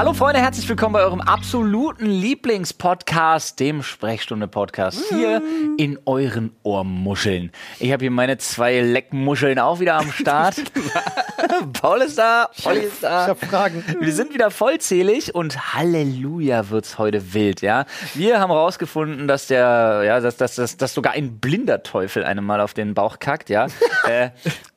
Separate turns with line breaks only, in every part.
Hallo Freunde, herzlich willkommen bei eurem absoluten Lieblingspodcast, dem Sprechstunde-Podcast, hier in euren Ohrmuscheln. Ich habe hier meine zwei Leckmuscheln auch wieder am Start. Paul ist da, Olli ist da.
Ich hab Fragen.
Wir sind wieder vollzählig und Halleluja wird's heute wild, ja. Wir haben rausgefunden, dass der, ja, dass, dass, dass, dass sogar ein blinder Teufel einem mal auf den Bauch kackt, ja. äh,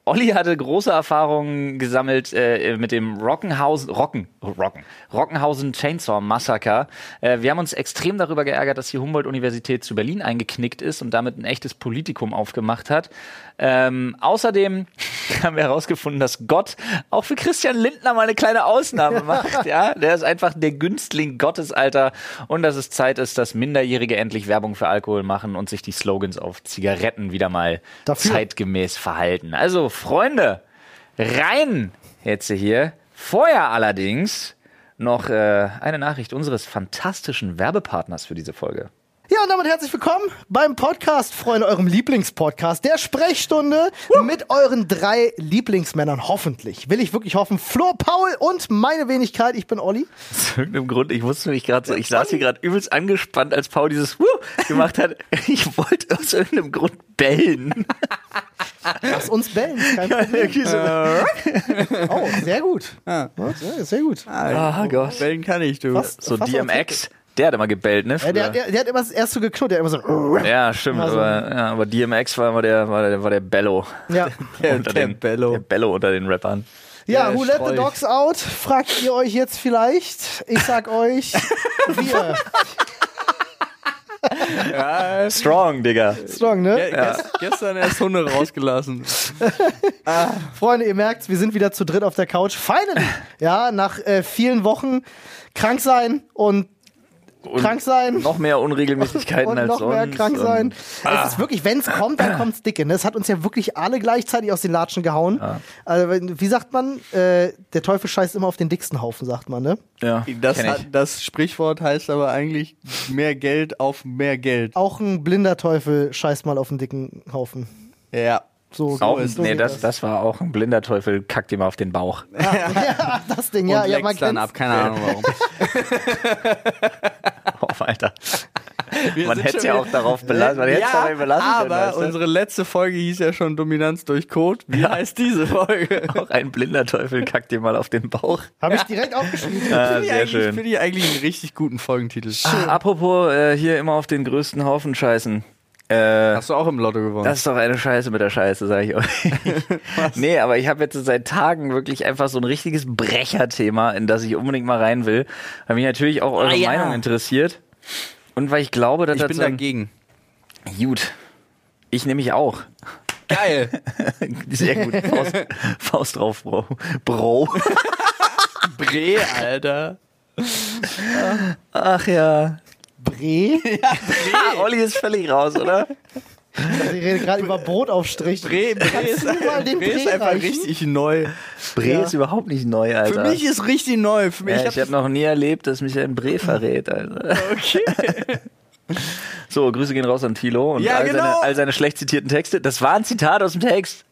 Olli hatte große Erfahrungen gesammelt äh, mit dem Rockenhausen, Rocken, Rocken, Rockenhausen Chainsaw Massaker. Äh, wir haben uns extrem darüber geärgert, dass die Humboldt-Universität zu Berlin eingeknickt ist und damit ein echtes Politikum aufgemacht hat. Ähm, außerdem haben wir herausgefunden, dass Gott auch für Christian Lindner mal eine kleine Ausnahme macht. Ja, der ist einfach der Günstling Gottes, Alter. Und dass es Zeit ist, dass Minderjährige endlich Werbung für Alkohol machen und sich die Slogans auf Zigaretten wieder mal
Dafür.
zeitgemäß verhalten. Also, Freunde, rein jetzt hier. Vorher allerdings noch äh, eine Nachricht unseres fantastischen Werbepartners für diese Folge.
Ja, und damit herzlich willkommen beim Podcast, Freunde, eurem Lieblingspodcast, der Sprechstunde mit euren drei Lieblingsmännern. Hoffentlich. Will ich wirklich hoffen. Flo, Paul und meine Wenigkeit. Ich bin Olli.
Aus irgendeinem Grund, ich wusste mich gerade so, ich saß hier gerade übelst angespannt, als Paul dieses Wuh gemacht hat. Ich wollte aus irgendeinem Grund bellen.
Lass uns bellen. Kein Problem.
So,
Oh, sehr gut.
Ah.
Ja, sehr gut.
oh Gott.
Bellen kann ich, du.
Fast-
So
fast
DMX, der hat immer gebellt, ne?
Ja, der, der, der hat immer erst so geknurrt, der hat immer so.
Ja, stimmt,
Also-
aber, ja, aber DMX war immer der, war der, war der Bello.
Ja,
Der-
unter
der
den,
Bello.
Der Bello unter den Rappern.
ja
Der
who let the dogs out? Fragt ihr euch jetzt vielleicht. Ich sag euch, wir.
Strong, Digga.
Strong, ne?
Ge gest gestern erst Hunde rausgelassen.
Freunde, ihr merkt, wir sind wieder zu dritt auf der Couch. Finally! Ja, nach äh, vielen Wochen krank sein Und krank sein.
Noch mehr Unregelmäßigkeiten
und
als
noch
sonst.
mehr krank sein.
Und, Ah.
Es ist wirklich, wenn es kommt, dann kommt's dicke. Ne? Es hat uns ja wirklich alle gleichzeitig aus den Latschen gehauen. Also, wenn- wie sagt man? Äh, der Teufel scheißt immer auf den dicksten Haufen, sagt man, ne?
ja,
Das, hat, das Sprichwort heißt aber eigentlich mehr Geld auf mehr Geld.
Auch ein blinder Teufel scheißt mal auf den dicken Haufen.
Ja.
So,
Auch,
so
nee, das, das war auch ein blinder Teufel, kackt ihm auf den Bauch.
ja, das Ding, ja,
Und
ja, man
dann ab, keine Ahnung warum.
Oh, Alter.
Wir
Man hätte ja auch darauf belassen. Man hätte es dabei belassen können,
aber
weißt du?
unsere letzte Folge hieß ja schon Dominanz durch Code. Wie heißt diese Folge?
Auch ein blinder Teufel kackt dir mal auf den Bauch.
Habe ich direkt aufgeschrieben.
Ah,
Finde ich
sehr
eigentlich-
schön.
Finde ich eigentlich einen richtig guten Folgentitel.
Ah, apropos, äh, hier immer auf den größten Haufen scheißen. Äh,
Hast du auch im Lotto gewonnen?
das ist doch eine Scheiße mit der Scheiße, sage ich euch. nee, aber ich habe jetzt seit Tagen wirklich einfach so ein richtiges Brecherthema, in das ich unbedingt mal rein will, weil mich natürlich auch eure
Ah, ja.
Meinung interessiert. Und weil ich glaube, dass
ich bin dagegen.
Gut. Ich nehme mich auch.
Geil.
Sehr gut. Faust, Faust drauf, Bro. Bro.
Bre, Alter.
Ach ja.
Bre.
Ah, Olli ist völlig raus, oder?
Also, ich rede gerade über Brotaufstrich.
Bre, Bre ist,
mal den
Bre ist
Bre
einfach
reichen?
richtig neu.
Bre
Ja.
ist überhaupt nicht neu, Alter.
Für mich ist richtig neu. Für mich
ja,
ich
habe noch nie erlebt, dass mich ein Bre verrät, Alter.
okay.
So, Grüße gehen raus an Tilo und
Ja,
all,
genau.
seine, all seine schlecht zitierten Texte. Das war ein Zitat aus dem Text.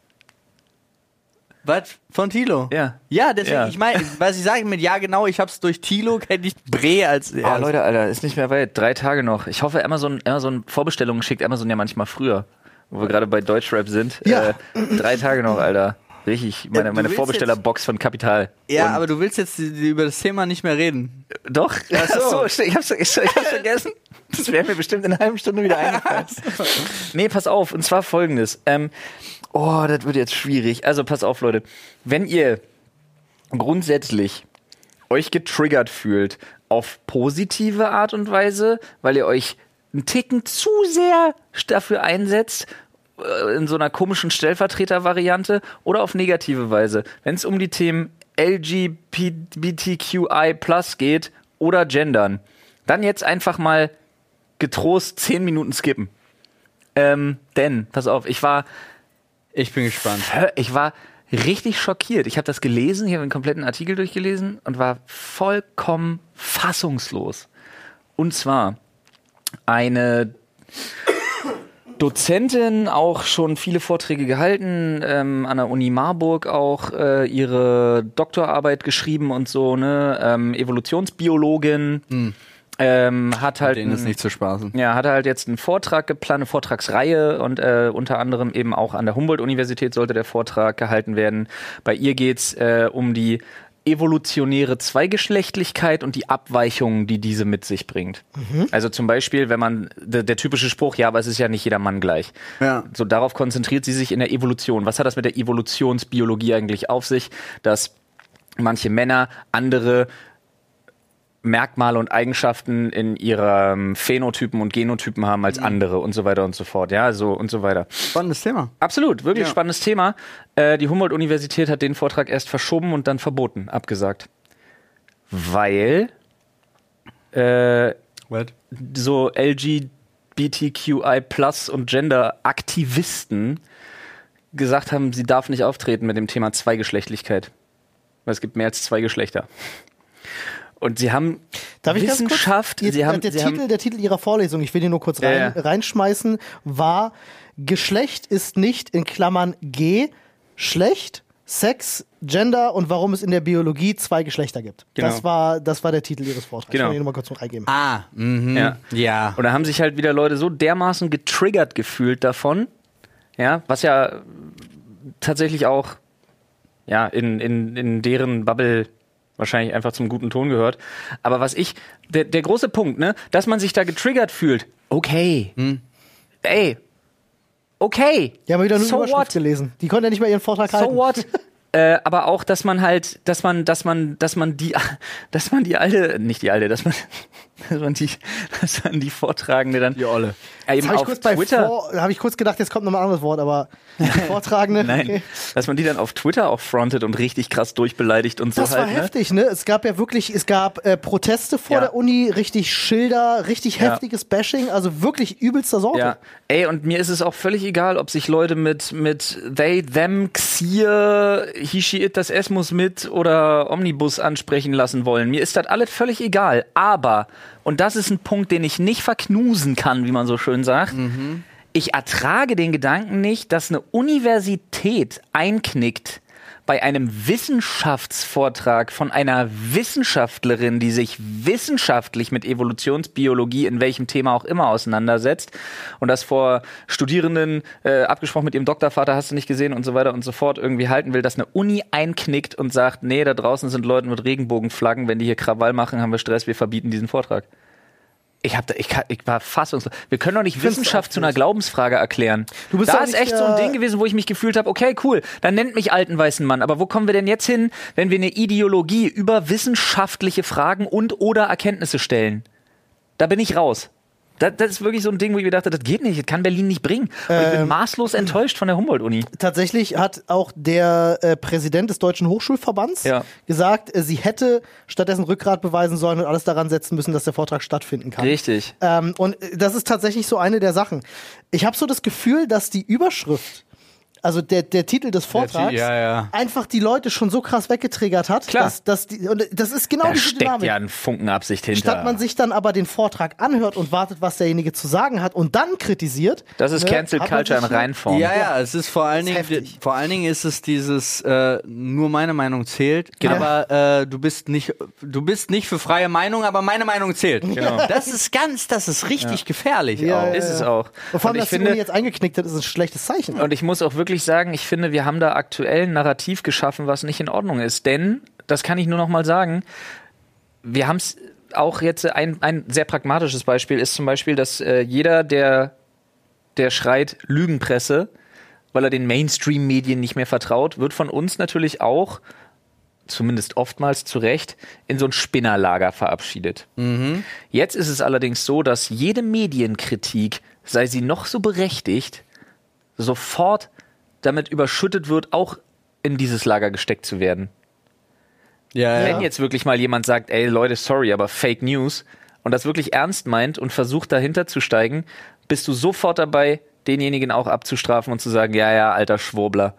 Was? Von Tilo?
Ja.
Ja, deswegen,
Ja.
ich meine, was ich sage mit ja genau, ich hab's durch Tilo, kenne ich Bre als
Ah, Leute, Alter, ist nicht mehr weit. Drei Tage noch. Ich hoffe, Amazon, Amazon Vorbestellungen schickt Amazon ja manchmal früher. Wo wir gerade bei Deutschrap sind.
Ja.
Äh, drei Tage noch, Alter. Richtig, meine,
du
meine
willst
Vorbestellerbox von Kapital.
Ja, aber du willst jetzt über das Thema nicht mehr reden.
Doch. Ach
so.
so, ich hab's, ich, ich hab's vergessen. Das wäre mir bestimmt in einer halben Stunde wieder eingefallen. nee, pass auf. Und zwar folgendes. Ähm, oh, das wird jetzt schwierig. Also pass auf, Leute. Wenn ihr grundsätzlich euch getriggert fühlt auf positive Art und Weise, weil ihr euch einen Ticken zu sehr dafür einsetzt, äh, in so einer komischen Stellvertreter-Variante oder auf negative Weise. Wenn es um die Themen LGBTQI geht oder Gendern, dann jetzt einfach mal getrost 10 Minuten skippen. Ähm, denn, pass auf, ich war
Ich bin gespannt.
ich war richtig schockiert. Ich habe das gelesen, ich habe den kompletten Artikel durchgelesen und war vollkommen fassungslos. Und zwar eine Dozentin, auch schon viele Vorträge gehalten, ähm, an der Uni Marburg auch äh, ihre Doktorarbeit geschrieben und so, ne? Ähm, Evolutionsbiologin. Ähm, hat halt
Denen ist nicht zu spaßen.
ja, hat halt jetzt einen Vortrag geplant, eine Vortragsreihe und äh, unter anderem eben auch an der Humboldt-Universität sollte der Vortrag gehalten werden. Bei ihr geht's äh, um die evolutionäre Zweigeschlechtlichkeit und die Abweichungen, die diese mit sich bringt. Also zum Beispiel, wenn man, der, der typische Spruch, ja, aber es ist ja nicht jeder Mann gleich.
Ja.
So darauf konzentriert sie sich in der Evolution. Was hat das mit der Evolutionsbiologie eigentlich auf sich, dass manche Männer andere Merkmale und Eigenschaften in ihrem Phänotypen und Genotypen haben als andere und so weiter und so fort. Ja, so und so weiter.
Spannendes Thema.
Absolut, wirklich
Ja.
spannendes Thema. Äh, die Humboldt-Universität hat den Vortrag erst verschoben und dann verboten, abgesagt. Weil äh,
What?
so LGBTQI Plus und Gender-Aktivisten gesagt haben, sie darf nicht auftreten mit dem Thema Zweigeschlechtlichkeit. Weil es gibt mehr als zwei Geschlechter. Und sie haben
Darf ich ganz kurz?
Wissenschaft,
Jetzt,
sie haben,
der,
sie
Titel,
haben
der Titel ihrer Vorlesung, ich will den nur kurz
Ja,
rein,
ja.
reinschmeißen, war Geschlecht ist nicht in Klammern G, schlecht, Sex, Gender und warum es in der Biologie zwei Geschlechter gibt.
Genau.
Das, war, das war der Titel ihres Vortrags.
Genau.
Ich will den nur mal kurz noch eingeben.
Ah, mhm.
Ja.
Ja.
Und da haben sich halt wieder Leute so dermaßen getriggert gefühlt davon, ja, was ja tatsächlich auch ja, in, in, in deren Bubble wahrscheinlich einfach zum guten Ton gehört. Aber was ich, der, der große Punkt, ne, dass man sich da getriggert fühlt, okay. Ey, okay.
Die haben wieder nur
so
Überschrift
what?
gelesen. Die konnten ja nicht mal ihren Vortrag halten.
So what? Äh, aber auch, dass man halt, dass man, dass man, dass man die, dass man die alte, nicht die alte, dass man, dass man die, dass man die Vortragende dann
Die Olle.
Jetzt
eben
habe ich,
auf Twitter,
ich kurz gedacht, jetzt kommt noch mal ein anderes Wort, aber die Vortragende.
nein,
okay.
dass man die dann auf Twitter auch frontet und richtig krass durchbeleidigt und so
Das war
halt, ne?
heftig, ne? Es gab ja wirklich, es gab äh, Proteste vor
Ja.
der Uni, richtig Schilder, richtig
Ja.
heftiges Bashing, also wirklich übelster Sorte.
Ja, ey, und mir ist es auch völlig egal, ob sich Leute mit, mit they, them, Xier, he, she, it, das S muss mit oder Omnibus ansprechen lassen wollen. Mir ist das alles völlig egal. Aber, und das ist ein Punkt, den ich nicht verknusen kann, wie man so schön sagt, ich ertrage den Gedanken nicht, dass eine Universität einknickt bei einem Wissenschaftsvortrag von einer Wissenschaftlerin, die sich wissenschaftlich mit Evolutionsbiologie in welchem Thema auch immer auseinandersetzt und das vor Studierenden, äh, abgesprochen mit ihrem Doktorvater, hast du nicht gesehen und so weiter und so fort, irgendwie halten will, dass eine Uni einknickt und sagt, nee, da draußen sind Leute mit Regenbogenflaggen, wenn die hier Krawall machen, haben wir Stress, wir verbieten diesen Vortrag. Ich, hab da, ich, kann- ich war fassungslos. Wir können doch nicht
find's
Wissenschaft zu einer. Glaubensfrage erklären.
Du bist
da ist echt so ein
der-
Ding gewesen, wo ich mich gefühlt habe, okay, cool, dann nennt mich alten weißen Mann. Aber wo kommen wir denn jetzt hin, wenn wir eine Ideologie über wissenschaftliche Fragen und oder Erkenntnisse stellen? Da bin ich raus. Das, das ist wirklich so ein Ding, wo ich mir dachte, das geht nicht, das kann Berlin nicht bringen. Und ich bin
Ähm,
maßlos enttäuscht von der Humboldt-Uni.
Tatsächlich hat auch der äh, Präsident des Deutschen Hochschulverbands
Ja.
gesagt, äh, sie hätte stattdessen Rückgrat beweisen sollen und alles daran setzen müssen, dass der Vortrag stattfinden kann.
Richtig.
Ähm, und äh, das ist tatsächlich so eine der Sachen. Ich habe so das Gefühl, dass die Überschrift, also der, der Titel des Vortrags,
ja, ja.
einfach die Leute schon so krass weggetriggert hat.
Klar.
Dass, dass die, und das ist genau
Da
diese
steckt
Dynamik.
ja ein Funken Absicht hinter.
Statt man sich dann aber den Vortrag anhört und wartet, was derjenige zu sagen hat und dann kritisiert.
das ist
ne,
Cancel Culture in Reinform.
Ja, ja, es ist vor allen
ist
Dingen, vor allen Dingen ist es dieses äh, nur meine Meinung zählt,
Genau.
aber äh, du bist nicht du bist nicht für freie Meinung, aber meine Meinung zählt.
Genau.
Das ist ganz, das ist richtig gefährlich.
Ja,
auch.
ja,
Ist es auch.
Und vor allem,
Und ich
dass
finde-
jetzt eingeknickt hat, ist ein schlechtes Zeichen.
Und ich muss auch wirklich sagen, ich finde, wir haben da aktuell ein Narrativ geschaffen, was nicht in Ordnung ist. Denn, das kann ich nur noch mal sagen, wir haben es auch jetzt, ein, ein sehr pragmatisches Beispiel ist zum Beispiel, dass äh, jeder, der, der schreit Lügenpresse, weil er den Mainstream-Medien nicht mehr vertraut, wird von uns natürlich auch, zumindest oftmals zu Recht, in so ein Spinnerlager verabschiedet. Jetzt ist es allerdings so, dass jede Medienkritik, sei sie noch so berechtigt, sofort damit überschüttet wird, auch in dieses Lager gesteckt zu werden.
Ja, ja.
Wenn jetzt wirklich mal jemand sagt, ey Leute, sorry, aber Fake News und das wirklich ernst meint und versucht dahinter zu steigen, bist du sofort dabei, denjenigen auch abzustrafen und zu sagen, ja, ja, alter Schwurbler.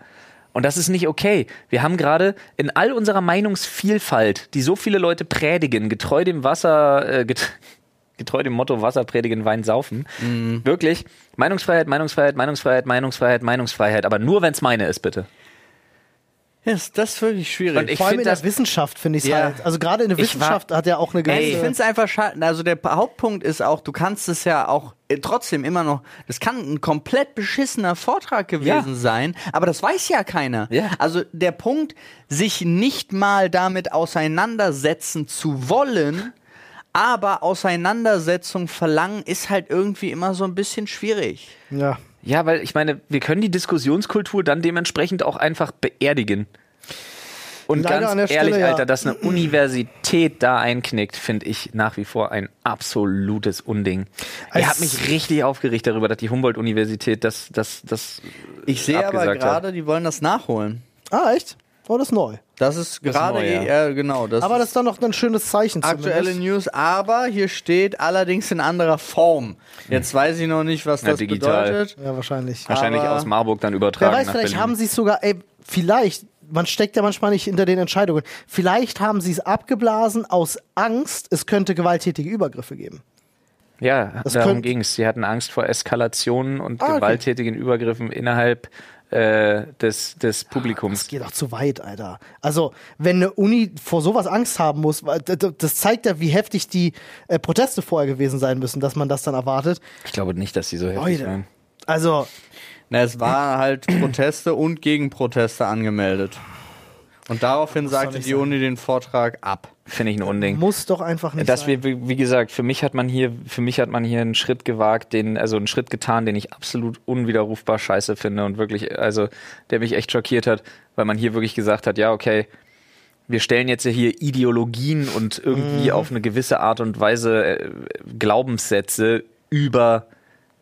Und das ist nicht okay. Wir haben gerade in all unserer Meinungsvielfalt, die so viele Leute predigen, getreu dem Wasser, äh, get getreu dem Motto Wasser predigen, Wein saufen.
Mhm.
Wirklich, Meinungsfreiheit, Meinungsfreiheit, Meinungsfreiheit, Meinungsfreiheit, Meinungsfreiheit, aber nur, wenn es meine ist, bitte.
Ja, ist das ist wirklich schwierig.
Und ich
Vor allem in der
das-
Wissenschaft finde ich es
Ja.
halt. Also gerade in der Wissenschaft hat ja auch eine gewisse.
Ey, ich finde es einfach schade. Also der Hauptpunkt ist auch, du kannst es ja auch äh, trotzdem immer noch, das kann ein komplett beschissener Vortrag gewesen
Ja.
sein, aber das weiß ja keiner.
Ja.
Also der Punkt, sich nicht mal damit auseinandersetzen zu wollen, aber Auseinandersetzung verlangen, ist halt irgendwie immer so ein bisschen schwierig.
ja.
Ja, weil ich meine, wir können die Diskussionskultur dann dementsprechend auch einfach beerdigen. Und
Leider an der
ganz ehrlich,
Stelle, ja.
Alter, dass eine Universität da einknickt, finde ich nach wie vor ein absolutes Unding. Ich habe mich richtig aufgeregt darüber, dass die Humboldt-Universität das, das, das
Ich sehe aber gerade, die wollen das nachholen.
Ah, echt? Oh, das ist neu.
Das ist gerade,
neu, ja.
ja. genau. Das
Aber das ist dann noch ein schönes Zeichen.
aktuelle
zumindest.
News, aber hier steht allerdings in anderer Form. Jetzt weiß ich noch nicht, was
Ja,
das
digital.
bedeutet.
Ja, wahrscheinlich.
wahrscheinlich
aber-
aus Marburg dann
Wer
übertragen
weiß,
nach
vielleicht
Berlin.
haben sie es sogar, ey, vielleicht, man steckt ja manchmal nicht hinter den Entscheidungen. Vielleicht haben sie es abgeblasen aus Angst, es könnte gewalttätige Übergriffe geben.
Ja,
Das
darum ging es. Sie hatten Angst vor Eskalationen und
Ah, okay.
gewalttätigen Übergriffen innerhalb äh, des, des
Das
Publikums.
geht doch zu weit, Alter. Also, wenn eine Uni vor sowas Angst haben muss, das zeigt ja, wie heftig die äh, Proteste vorher gewesen sein müssen, dass man das dann erwartet.
Ich glaube nicht, dass sie so heftig
Leute.
waren.
Also,
Na, es war halt Proteste und Gegenproteste angemeldet. Und daraufhin sagte die
sein.
Uni den Vortrag ab.
Finde ich ein Unding.
muss doch einfach nicht
Das
sein.
wir, wie gesagt, für mich hat man hier, für mich hat man hier einen Schritt gewagt, den, also einen Schritt getan, den ich absolut unwiderrufbar scheiße finde und wirklich, also der mich echt schockiert hat, weil man hier wirklich gesagt hat, ja, okay, wir stellen jetzt ja hier Ideologien und irgendwie
Mhm.
auf eine gewisse Art und Weise äh, Glaubenssätze über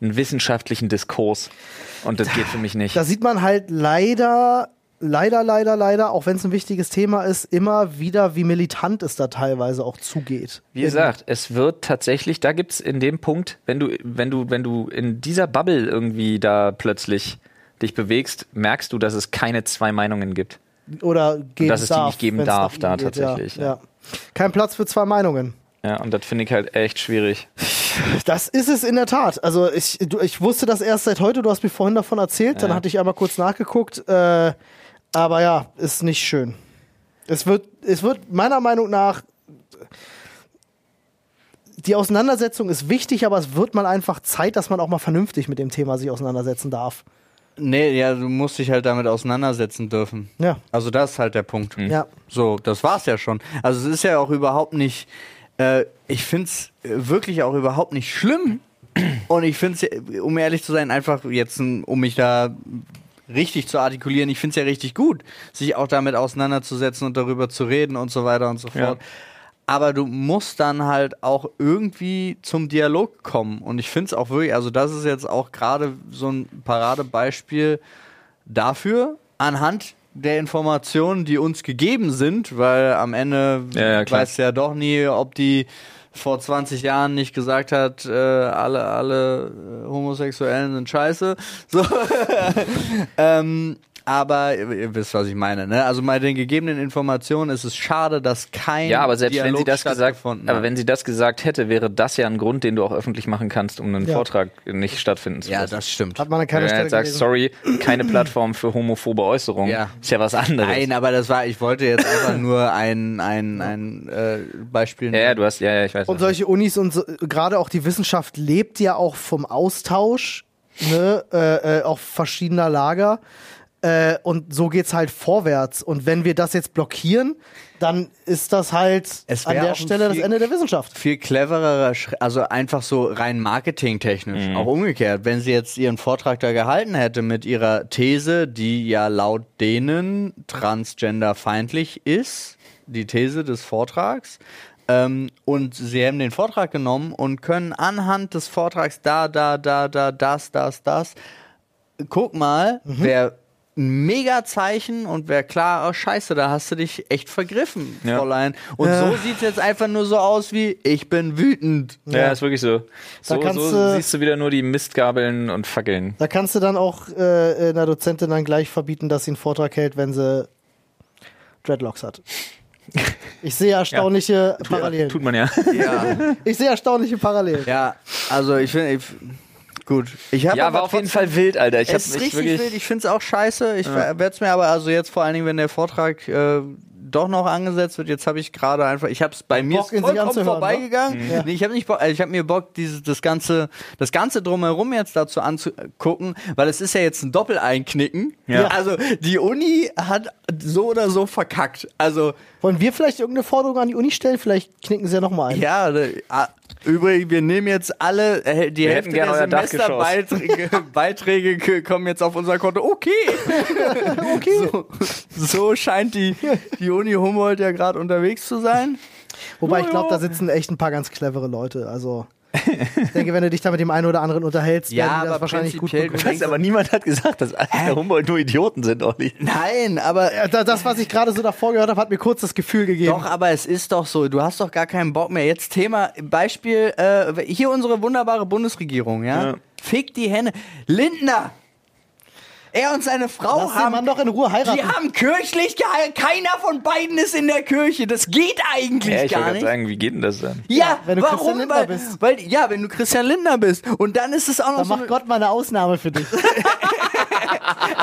einen wissenschaftlichen Diskurs. Und das geht für mich nicht.
Da sieht man halt leider, leider, leider, leider, auch wenn es ein wichtiges Thema ist, immer wieder, wie militant es da teilweise auch zugeht.
Wie gesagt, es wird tatsächlich, da gibt's in dem Punkt, wenn du, wenn du, wenn du in dieser Bubble irgendwie da plötzlich dich bewegst, merkst du, dass es keine zwei Meinungen gibt.
Oder geben
dass es die
darf,
nicht geben darf da
geht,
tatsächlich,
Ja,
ja.
Kein Platz für zwei Meinungen.
Ja, und das finde ich halt echt schwierig.
Das ist es in der Tat. Also ich, du, ich wusste das erst seit heute, du hast mir vorhin davon erzählt, dann
Ja.
hatte ich einmal kurz nachgeguckt. Äh, aber ja, ist nicht schön. Es wird, es wird meiner Meinung nach. Die Auseinandersetzung ist wichtig, aber es wird mal einfach Zeit, dass man auch mal vernünftig mit dem Thema sich auseinandersetzen darf.
Nee, ja, du musst dich halt damit auseinandersetzen dürfen.
Ja.
Also das ist halt der Punkt.
Ja.
So, das war's ja schon. Also es ist ja auch überhaupt nicht, äh, ich find's äh, wirklich auch überhaupt nicht schlimm. Und ich find's, äh, um ehrlich zu sein, einfach jetzt, um mich da richtig zu artikulieren, ich find's ja richtig gut, sich auch damit auseinanderzusetzen und darüber zu reden und so weiter und so
Ja.
fort. Aber du musst dann halt auch irgendwie zum Dialog kommen. Und ich find's auch wirklich, also das ist jetzt auch gerade so ein Paradebeispiel dafür, anhand der Informationen, die uns gegeben sind, weil am Ende
Ja, ja,
du ja doch nie, ob die vor 20 Jahren nicht gesagt hat, äh, alle, alle äh, Homosexuellen sind scheiße. So. ähm, aber ihr, wisst, was ich meine. Ne? Also bei den gegebenen Informationen ist es schade, dass kein
Ja, aber selbst wenn
Dialog
sie das gesagt, aber wenn sie das gesagt hätte, wäre das ja ein Grund, den du auch öffentlich machen kannst, um einen
Ja.
Vortrag nicht stattfinden zu
ja,
lassen.
das stimmt.
Hat man an
Wenn
keiner
du
Stelle
jetzt sagst,
gelesen.
sorry, keine Plattform für homophobe Äußerungen,
Ja.
ist ja was anderes.
Nein, aber das war, ich wollte jetzt einfach nur ein, ein, ein äh, Beispiel
ja, ja, du hast, ja, ja, ich weiß.
Und solche Unis und so, gerade auch die Wissenschaft lebt ja auch vom Austausch, ne, äh, äh, auch verschiedener Lager. Äh, und so geht's halt vorwärts. Und wenn wir das jetzt blockieren, dann ist das halt
Es
an der Stelle das Ende der Wissenschaft.
viel clevererer Schritt, also einfach so rein marketingtechnisch,
Mhm.
auch umgekehrt. Wenn sie jetzt ihren Vortrag da gehalten hätte mit ihrer These, die ja laut denen transgenderfeindlich ist, die These des Vortrags, ähm, und sie haben den Vortrag genommen und können anhand des Vortrags da, da, da, da, das, das, das, guck mal,
Mhm.
wer ein Mega-Zeichen und wer klar, oh scheiße, da hast du dich echt vergriffen,
Ja.
Fräulein. Und
Ja.
so sieht es jetzt einfach nur so aus wie, ich bin wütend.
ja, ist wirklich so.
Da
So,
du-
siehst du wieder nur die Mistgabeln und Fackeln.
Da kannst du dann auch äh, einer Dozentin dann gleich verbieten, dass sie einen Vortrag hält, wenn sie Dreadlocks hat. Ich sehe erstaunliche Parallelen.
Tut man ja.
Ja,
Ich sehe erstaunliche Parallelen.
ja also ich finde, ich, gut. Ich hab
Ja,
aber
war auf jeden Fall wild, Alter. Ich
es ist richtig
wirklich.
wild. Ich finde es auch scheiße. Ich werde es mir aber also jetzt vor allen Dingen, wenn der Vortrag äh, doch noch angesetzt wird, jetzt habe ich gerade einfach, ich habe es bei mir
Bock,
vollkommen
ne?
vorbeigegangen.
Ja.
Nee, ich habe nicht, Bock, also ich habe mir Bock, dieses das ganze, das ganze drumherum jetzt dazu anzugucken, weil es ist ja jetzt ein Doppel-Einknicken.
Ja.
Also die Uni hat so oder so verkackt. Also
Wollen wir vielleicht irgendeine Forderung an die Uni stellen? Vielleicht knicken sie ja nochmal ein.
ja, äh, ah, übrigens, wir nehmen jetzt alle, äh, die
Wir
Hälfte der. Semesterbeiträge Beiträge kommen jetzt auf unser Konto. Okay.
Okay.
So, so scheint die, die Uni Humboldt ja gerade unterwegs zu sein.
Wobei ich glaube, da sitzen echt ein paar ganz clevere Leute. Also ich denke, wenn du dich da mit dem einen oder anderen unterhältst,
Ja,
werden die das wahrscheinlich gut bekommen.
Was, aber niemand hat gesagt, dass alle Humboldt nur Idioten sind, Olli.
Nein, aber
Das, was ich gerade so davor gehört habe, hat mir kurz das Gefühl gegeben.
Doch, aber es ist doch so, du hast doch gar keinen Bock mehr. Jetzt Thema, Beispiel, äh, hier unsere wunderbare Bundesregierung, ja?
Ja.
Fick die Hände. Lindner! Er und seine Frau
Lass den
haben
Mann doch in Ruhe heiraten.
Die haben kirchlich geheiratet. Keiner von beiden ist in der Kirche. Das geht eigentlich
Ja, ich
gar nicht.
sagen, wie geht denn das dann?
ja,
wenn du
warum?
Christian Lindner
weil,
bist.
Weil, ja, wenn du Christian Lindner bist. Und dann ist es auch noch
da
so.
macht Gott mal eine Ausnahme für dich.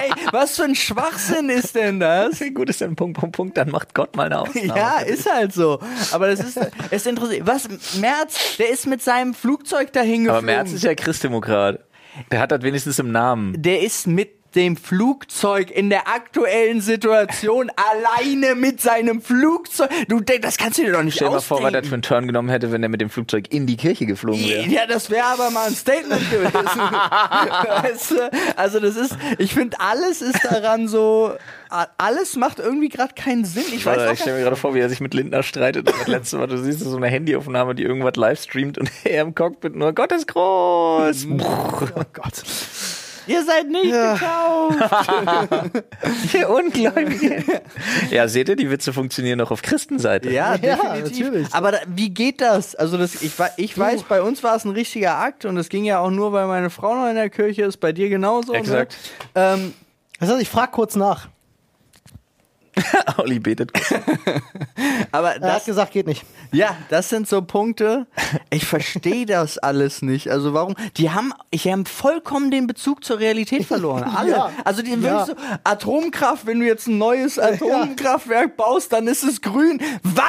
Ey, was für ein Schwachsinn ist denn das?
Wie gut ist denn Punkt, Punkt, Punkt, dann macht Gott mal eine Ausnahme.
Ja, ist halt so. Aber das ist, es interessiert. Was, Merz, der ist mit seinem Flugzeug dahin
Aber
geflogen.
Merz ist ja Christdemokrat. Der hat das wenigstens im Namen.
der ist mit dem Flugzeug in der aktuellen Situation alleine mit seinem Flugzeug. Du, das kannst du dir doch nicht
Stell dir mal vor, was das für einen Turn genommen hätte, wenn der mit dem Flugzeug in die Kirche geflogen wäre.
Ja, das wäre aber mal ein Statement gewesen. weißt du? Also das ist, ich finde, alles ist daran so, alles macht irgendwie gerade keinen Sinn. Ich weiß
Warte, ich stelle mir gerade vor, wie er sich mit Lindner streitet. Und das letzte Mal, du siehst so eine Handyaufnahme, die irgendwas live streamt und er im Cockpit nur, Gott ist groß.
oh Gott.
Ihr seid nicht gekauft.
Ihr Ungläubige. ja, seht ihr, die Witze funktionieren noch auf Christenseite.
Ja,
Ja,
definitiv.
natürlich.
Aber da, wie geht das? Also das, ich, ich weiß, bei uns war es ein richtiger Akt und es ging ja auch nur, weil meine Frau noch in der Kirche ist, bei dir genauso.
Exakt.
Ne? Ähm,
Das heißt, ich frage kurz nach.
Olli betet.
aber
Er hat
das,
gesagt, geht nicht.
ja, das sind so Punkte. Ich verstehe das alles nicht. Also warum? Die haben, ich haben vollkommen den Bezug zur Realität verloren. Alle.
Ja.
Also die sind
Ja.
wirklich so Atomkraft. Wenn du jetzt ein neues Atomkraftwerk baust, dann ist es grün. Was?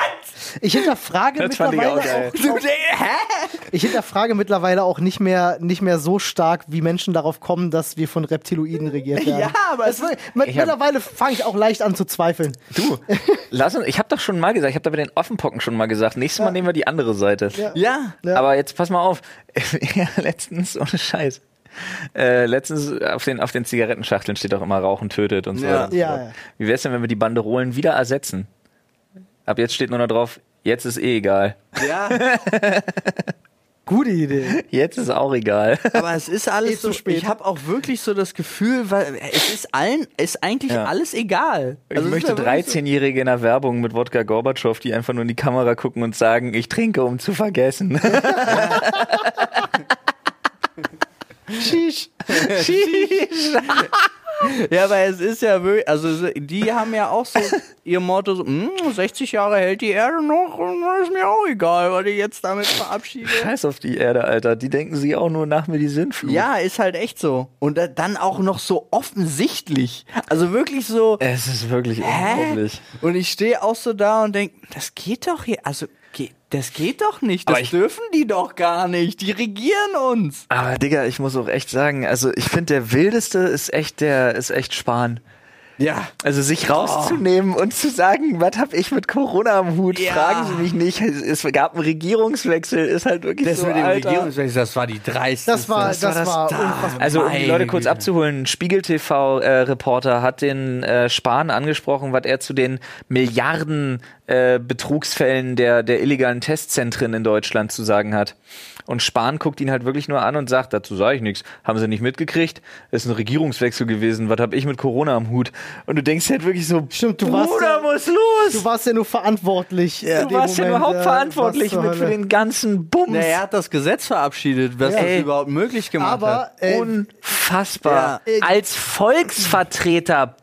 Ich hinterfrage
Das fand ich auch
mittlerweile auch, auch,
hä?
ich hinterfrage mittlerweile auch nicht mehr, nicht mehr so stark, wie Menschen darauf kommen, dass wir von Reptiloiden regiert werden.
Ja, aber
das
es
wird-
hab-
mittlerweile fange ich auch leicht an zu zweifeln.
Du, lass uns, ich habe doch schon mal gesagt, ich habe da bei den Offenpocken schon mal gesagt, nächstes Mal nehmen wir die andere Seite.
Ja.
Ja.
Ja.
Aber jetzt pass mal auf. ja, letztens, ohne Scheiß. Äh, letztens auf den, auf den Zigarettenschachteln steht auch immer Rauchen tötet und so.
Ja.
weiter und so
Ja.
Wie wär's denn, wenn wir die Banderolen wieder ersetzen? Ab jetzt steht nur noch drauf, jetzt ist eh egal.
Ja.
Gute Idee.
Jetzt ist auch egal.
Aber es ist alles
Eh zu
so,
spät.
ich habe auch wirklich so das Gefühl, weil es ist allen, ist eigentlich
Ja.
alles egal.
Ich
Also es
möchte
ist ja wirklich
13-Jährige in der Werbung mit Wodka Gorbatschow, die einfach nur in die Kamera gucken und sagen, ich trinke, um zu vergessen.
Sheesh.
So, ja, aber es ist ja wirklich, also so- die haben ja auch so ihr Motto, so, "Hm, 60 Jahre hält die Erde noch, und ist mir auch egal, was ich jetzt damit verabschiede.
Scheiß auf die Erde, Alter. Die denken sich auch nur nach mir die Sinnflut.
Ja, ist halt echt so. Und da- dann auch noch so offensichtlich. Also wirklich so,
Es ist wirklich
Hä?
unglaublich.
Und ich stehe auch so da und denke, das geht doch hier, also das geht doch nicht, das
ich-
dürfen die doch gar nicht, die regieren uns.
Aber Digga, ich muss auch echt sagen, also ich finde der wildeste ist echt der, ist echt Spahn.
Ja.
Also sich rauszunehmen und zu sagen, was hab ich mit Corona am Hut?
Ja.
Fragen Sie mich nicht. Es gab einen Regierungswechsel, ist halt wirklich
Das
so,
mit dem
Alter.
Regierungswechsel, das war die dreiste.
Das war, das,
war das
war
da.
unfassbar.
Also um die Leute kurz abzuholen, Spiegel TV äh, Reporter hat den äh, Spahn angesprochen, was er zu den Milliarden äh, Betrugsfällen der der illegalen Testzentren in Deutschland zu sagen hat. Und Spahn guckt ihn halt wirklich nur an und sagt, dazu sage ich nichts. Haben sie nicht mitgekriegt? Ist ein Regierungswechsel gewesen. Was hab ich mit Corona am Hut? Und du denkst halt wirklich so,
Stimmt, du warst
Bruder,
ja-
muss los!
Du warst ja nur verantwortlich. in
Du
dem
warst ja
Moment,
überhaupt
äh,
verantwortlich
was zur
mit für den ganzen Bums.
Na, er hat das Gesetz verabschiedet, was
Ja.
das überhaupt möglich gemacht
Aber
hat.
äh,
Unfassbar.
Ja.
Als Volksvertreter.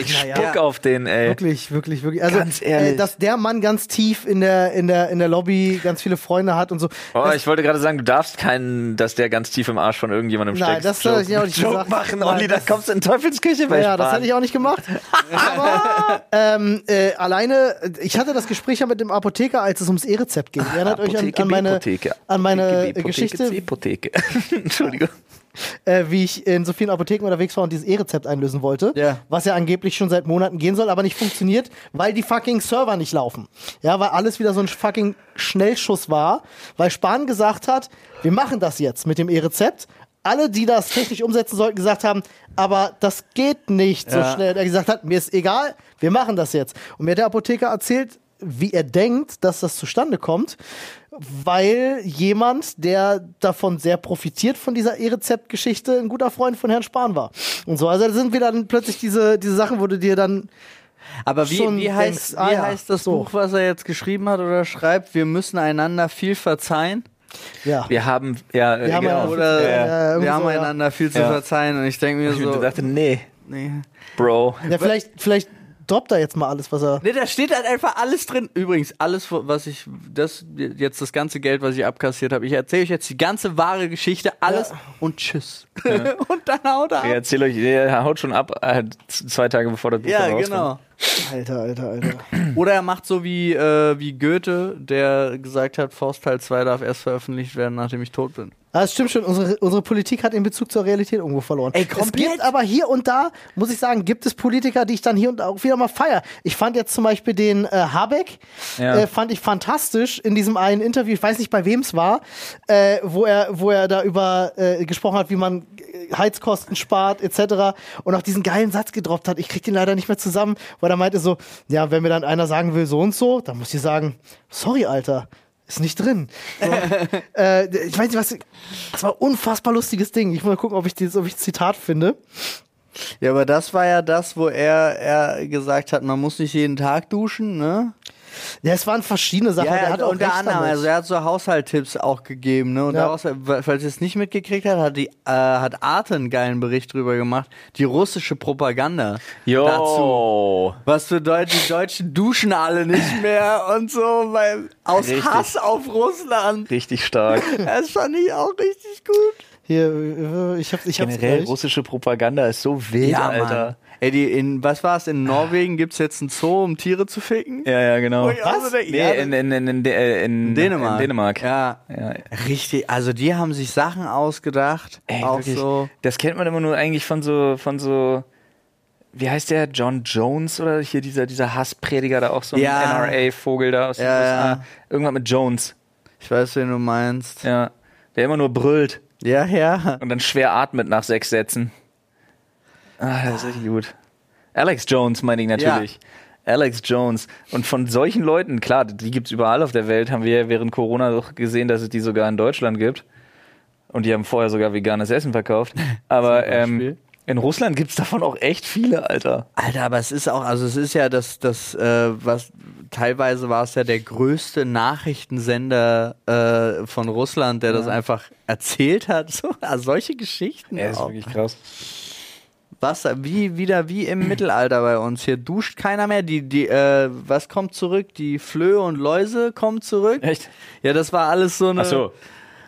Ich
Ja, ja.
spuck auf den, ey.
Wirklich, wirklich, wirklich. Also,
Ganz ehrlich.
Äh, dass der Mann ganz tief in der, in der, in der Lobby ganz viele Freunde hat und so.
Oh, ich wollte gerade sagen, du darfst keinen, dass der ganz tief im Arsch von irgendjemandem
Nein,
steckt.
das hätte ich auch nicht
Joke
gesagt.
machen,
Nein,
Olli, da
das-
kommst du in Teufelsküche bei
ja, das
Spahn.
hätte ich auch nicht gemacht. Aber ähm, äh, alleine, ich hatte das Gespräch ja mit dem Apotheker, als es ums E-Rezept ging. Ihr erinnert euch an,
Apotheke,
an meine, an meine
Apotheke,
Geschichte,
C-Potheke. Entschuldigung.
Äh, wie ich in so vielen Apotheken unterwegs war und dieses E-Rezept einlösen wollte,
Ja.
was ja angeblich schon seit Monaten gehen soll, aber nicht funktioniert, weil die fucking Server nicht laufen. Ja, weil alles wieder so ein fucking Schnellschuss war, weil Spahn gesagt hat, wir machen das jetzt mit dem E-Rezept. Alle, die das technisch umsetzen sollten, gesagt haben, aber das geht nicht so
Ja.
schnell. Er gesagt hat, mir ist egal, wir machen das jetzt. Und mir hat der Apotheker erzählt, wie er denkt, dass das zustande kommt, weil jemand, der davon sehr profitiert von dieser E-Rezept-Geschichte, ein guter Freund von Herrn Spahn war. Und so, also da sind wieder dann plötzlich diese, diese Sachen, wo du dir dann
Aber wie, wie, heißt,
denkst, ah
wie
ja,
heißt das
so.
Buch, was er jetzt geschrieben hat oder schreibt? Wir müssen einander viel verzeihen.
Ja.
Wir haben, ja,
Wir haben
genau.
Oder
Ja, irgendwie
wir haben
so, ja.
einander viel zu
Ja.
verzeihen. Und ich denke mir
Ich
so,
dachte, nee,
nee.
Bro.
ja, vielleicht, vielleicht droppt er jetzt mal alles, was er.
Nee, da steht halt einfach alles drin. Übrigens, alles, was ich, das, jetzt das ganze Geld, was ich abkassiert habe. Ich erzähle euch jetzt die ganze wahre Geschichte, alles
Ja.
und tschüss. und dann haut er
Ich
ab.
erzähle euch, der haut schon ab, äh, zwei Tage bevor das Buch
Ja,
rauskommt.
genau.
Alter, alter, alter.
Oder er macht so wie, äh, wie Goethe, der gesagt hat, Faust Teil 2 darf erst veröffentlicht werden, nachdem ich tot bin.
Ah, das stimmt schon, unsere, unsere Politik hat den Bezug zur Realität irgendwo verloren.
Ey,
es
komplett.
gibt aber hier und da, muss ich sagen, gibt es Politiker, die ich dann hier und da auch wieder mal feier. Ich fand jetzt zum Beispiel den äh, Habeck,
Ja.
äh, fand ich fantastisch in diesem einen Interview, ich weiß nicht bei wem es war, äh, wo, er, wo er da über äh, gesprochen hat, wie man äh, Heizkosten spart etc. und auch diesen geilen Satz gedroppt hat. Ich krieg den leider nicht mehr zusammen, weil er meinte so, ja, wenn mir dann einer sagen will so und so, dann muss ich sagen, sorry, Alter. Ist nicht drin. So, äh, ich weiß nicht, was. Das war ein unfassbar lustiges Ding. Ich muss mal gucken, ob ich dieses, ob ich das Zitat finde.
Ja, aber das war ja das, wo er, er gesagt hat, man muss nicht jeden Tag duschen, ne?
Ja, es waren verschiedene Sachen.
Ja,
er hat auch
unter anderem,
damit.
also er hat so Haushalttipps auch gegeben, ne? Und
Ja.
daraus, falls ihr es nicht mitgekriegt habt, hat die äh, hat Arte einen geilen Bericht drüber gemacht. Die russische Propaganda
Jo.
dazu. Was für Deutsche, die Deutschen duschen alle nicht mehr und so, weil aus
Richtig.
Hass auf Russland.
Richtig stark.
Das fand ich auch richtig gut.
Hier, ich hab's, ich
Generell russische Propaganda ist so wild, Alter.
Ey, die in, was war's, in Norwegen gibt's jetzt einen Zoo, um Tiere zu ficken?
Ja, ja, genau.
Wo ich auch so denke,
Nee,
ja,
in, in, in, in, in,
Dänemark.
In Dänemark.
Ja.
Ja.
Richtig, also die haben sich Sachen ausgedacht.
Ey,
auch
wirklich,
so.
Das kennt man immer nur eigentlich von so, von so, wie heißt der? John Jones oder hier dieser, dieser Hassprediger da auch so ein
Ja.
NRA-Vogel da aus den
Ja,
USA.
ja.
Irgendwann mit Jones.
Ich weiß, wen du meinst.
Ja. Der immer nur brüllt
Ja, ja.
und dann schwer atmet nach sechs Sätzen. Ah, das ist richtig gut. Alex Jones meine ich natürlich. Alex Jones. Und von solchen Leuten, klar, die gibt's überall auf der Welt, haben wir während Corona doch gesehen, dass es die sogar in Deutschland gibt. Und die haben vorher sogar veganes Essen verkauft. Aber ähm, in Russland gibt's davon auch echt viele, Alter.
Alter, aber es ist auch, also es ist ja das, das, äh, was teilweise war es ja der größte Nachrichtensender äh, von Russland, der das einfach erzählt hat. So, also solche Geschichten.
Ja, ist wirklich krass.
Was, wie, wieder wie im Mittelalter bei uns. Hier duscht keiner mehr. Die, die, äh, was kommt zurück? Die Flöhe und Läuse kommen zurück.
Echt?
Ja, das war alles so eine.
Ach so.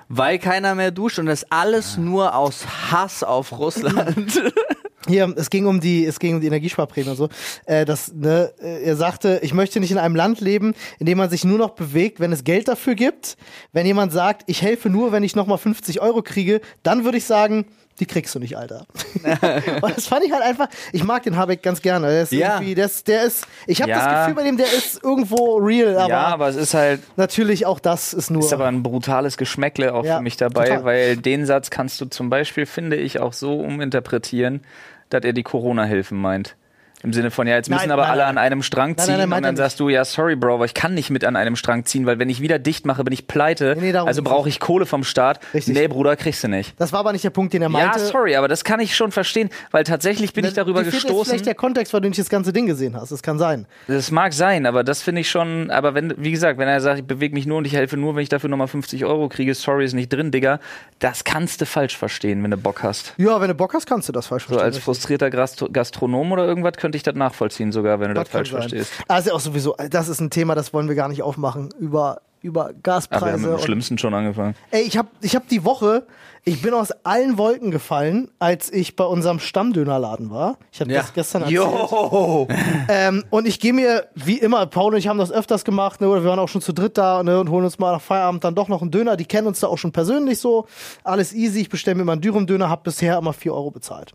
Weil keiner mehr duscht und das alles nur aus Hass auf Russland.
Hier, es ging um die, es ging um die Energiesparprämie und so. Äh, das, ne, äh, er sagte, ich möchte nicht in einem Land leben, in dem man sich nur noch bewegt, wenn es Geld dafür gibt. Wenn jemand sagt, ich helfe nur, wenn ich nochmal 50 Euro kriege, dann würde ich sagen, die kriegst du nicht, Alter. und das fand ich halt einfach, ich mag den Habeck ganz gerne. Der ist
Ja.
irgendwie, der ist, der ist, ich habe das
Ja.
Gefühl bei dem, der ist irgendwo real, aber,
ja, aber es ist halt,
natürlich auch das ist nur.
ist aber ein brutales Geschmäckle auch
Ja,
für mich dabei,
total.
weil den Satz kannst du zum Beispiel, finde ich, auch so uminterpretieren, dass er die Corona-Hilfen meint. Im Sinne von, ja, jetzt müssen
Nein,
aber
nein,
alle
nein.
an einem Strang ziehen und dann sagst du, ja, sorry, Bro, aber ich kann nicht mit an einem Strang ziehen, weil wenn ich wieder dicht mache, bin ich pleite.
Nee, nee,
also brauche ich Kohle vom Staat.
Richtig.
Nee, Bruder, kriegst du nicht.
Das war aber nicht der Punkt, den er meinte.
Ja, sorry, aber das kann ich schon verstehen, weil tatsächlich bin ich darüber
Dir fehlt jetzt
gestoßen.
vielleicht der Kontext, weil du nicht das ganze Ding gesehen hast. Das kann sein.
Das mag sein, aber das finde ich schon, aber wenn, wie gesagt, wenn er sagt, ich bewege mich nur und ich helfe nur, wenn ich dafür nochmal 50 Euro kriege, sorry, ist nicht drin, Digga, das kannst du falsch verstehen, wenn du Bock hast.
Ja, wenn du Bock hast, kannst du das falsch
So als
verstehen.
frustrierter Gastro Gastronom oder irgendwas könnte ich das nachvollziehen sogar, wenn du das
Das
falsch
sein.
verstehst.
Also auch sowieso, das ist ein Thema, das wollen wir gar nicht aufmachen über über
Aber wir
Gaspreise.
haben mit dem Schlimmsten schon angefangen.
Ey, ich habe ich hab die Woche, ich bin aus allen Wolken gefallen, als ich bei unserem Stammdönerladen war. Ich hatte
Ja.
das gestern erzählt.
Jo!
Ähm, und ich gehe mir, wie immer, Paul und ich haben das öfters gemacht, ne, oder wir waren auch schon zu dritt da ne, und holen uns mal nach Feierabend dann doch noch einen Döner. Die kennen uns da auch schon persönlich so. Alles easy. Ich bestelle mir mal einen Dürüm-Döner, habe bisher immer 4 Euro bezahlt.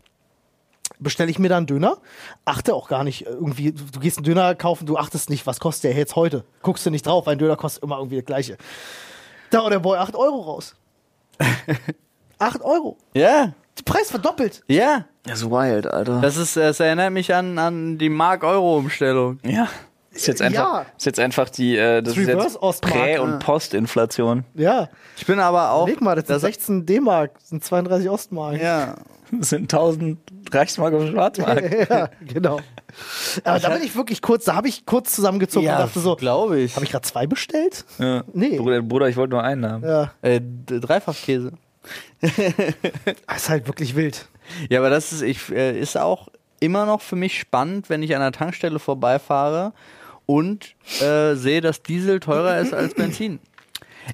Bestelle ich mir da einen Döner, achte auch gar nicht äh, irgendwie, du gehst einen Döner kaufen, du achtest nicht, was kostet der jetzt heute. Guckst du nicht drauf, ein Döner kostet immer irgendwie das gleiche. Da war der Boy 8 Euro raus. 8 Euro.
Ja,
Der Preis verdoppelt.
ja.
Das ist wild, Alter.
Das ist, das erinnert mich an, an die Mark-Euro-Umstellung.
ja. Ist jetzt einfach,
Ja.
ist jetzt einfach die äh, das ist jetzt
Ostmark.
Prä-
Ja.
und Postinflation.
Ja.
Ich bin aber auch.
Leg mal, das sind
das-
16 D-Mark, das sind 32 Ostmark.
Ja.
Das sind 1000 Reichsmark auf dem Schwarzmarkt.
ja, genau. Aber da bin ich wirklich kurz, da habe ich kurz zusammengezogen und dachte so,
glaube ich.
habe ich gerade zwei bestellt?
Ja.
Nee.
Bruder, Bruder, ich wollte nur einen haben.
Ja,
äh, Dreifachkäse.
das ist halt wirklich wild.
Ja, aber das ist, ich, äh, ist auch immer noch für mich spannend, wenn ich an der Tankstelle vorbeifahre und äh, sehe, dass Diesel teurer ist als Benzin.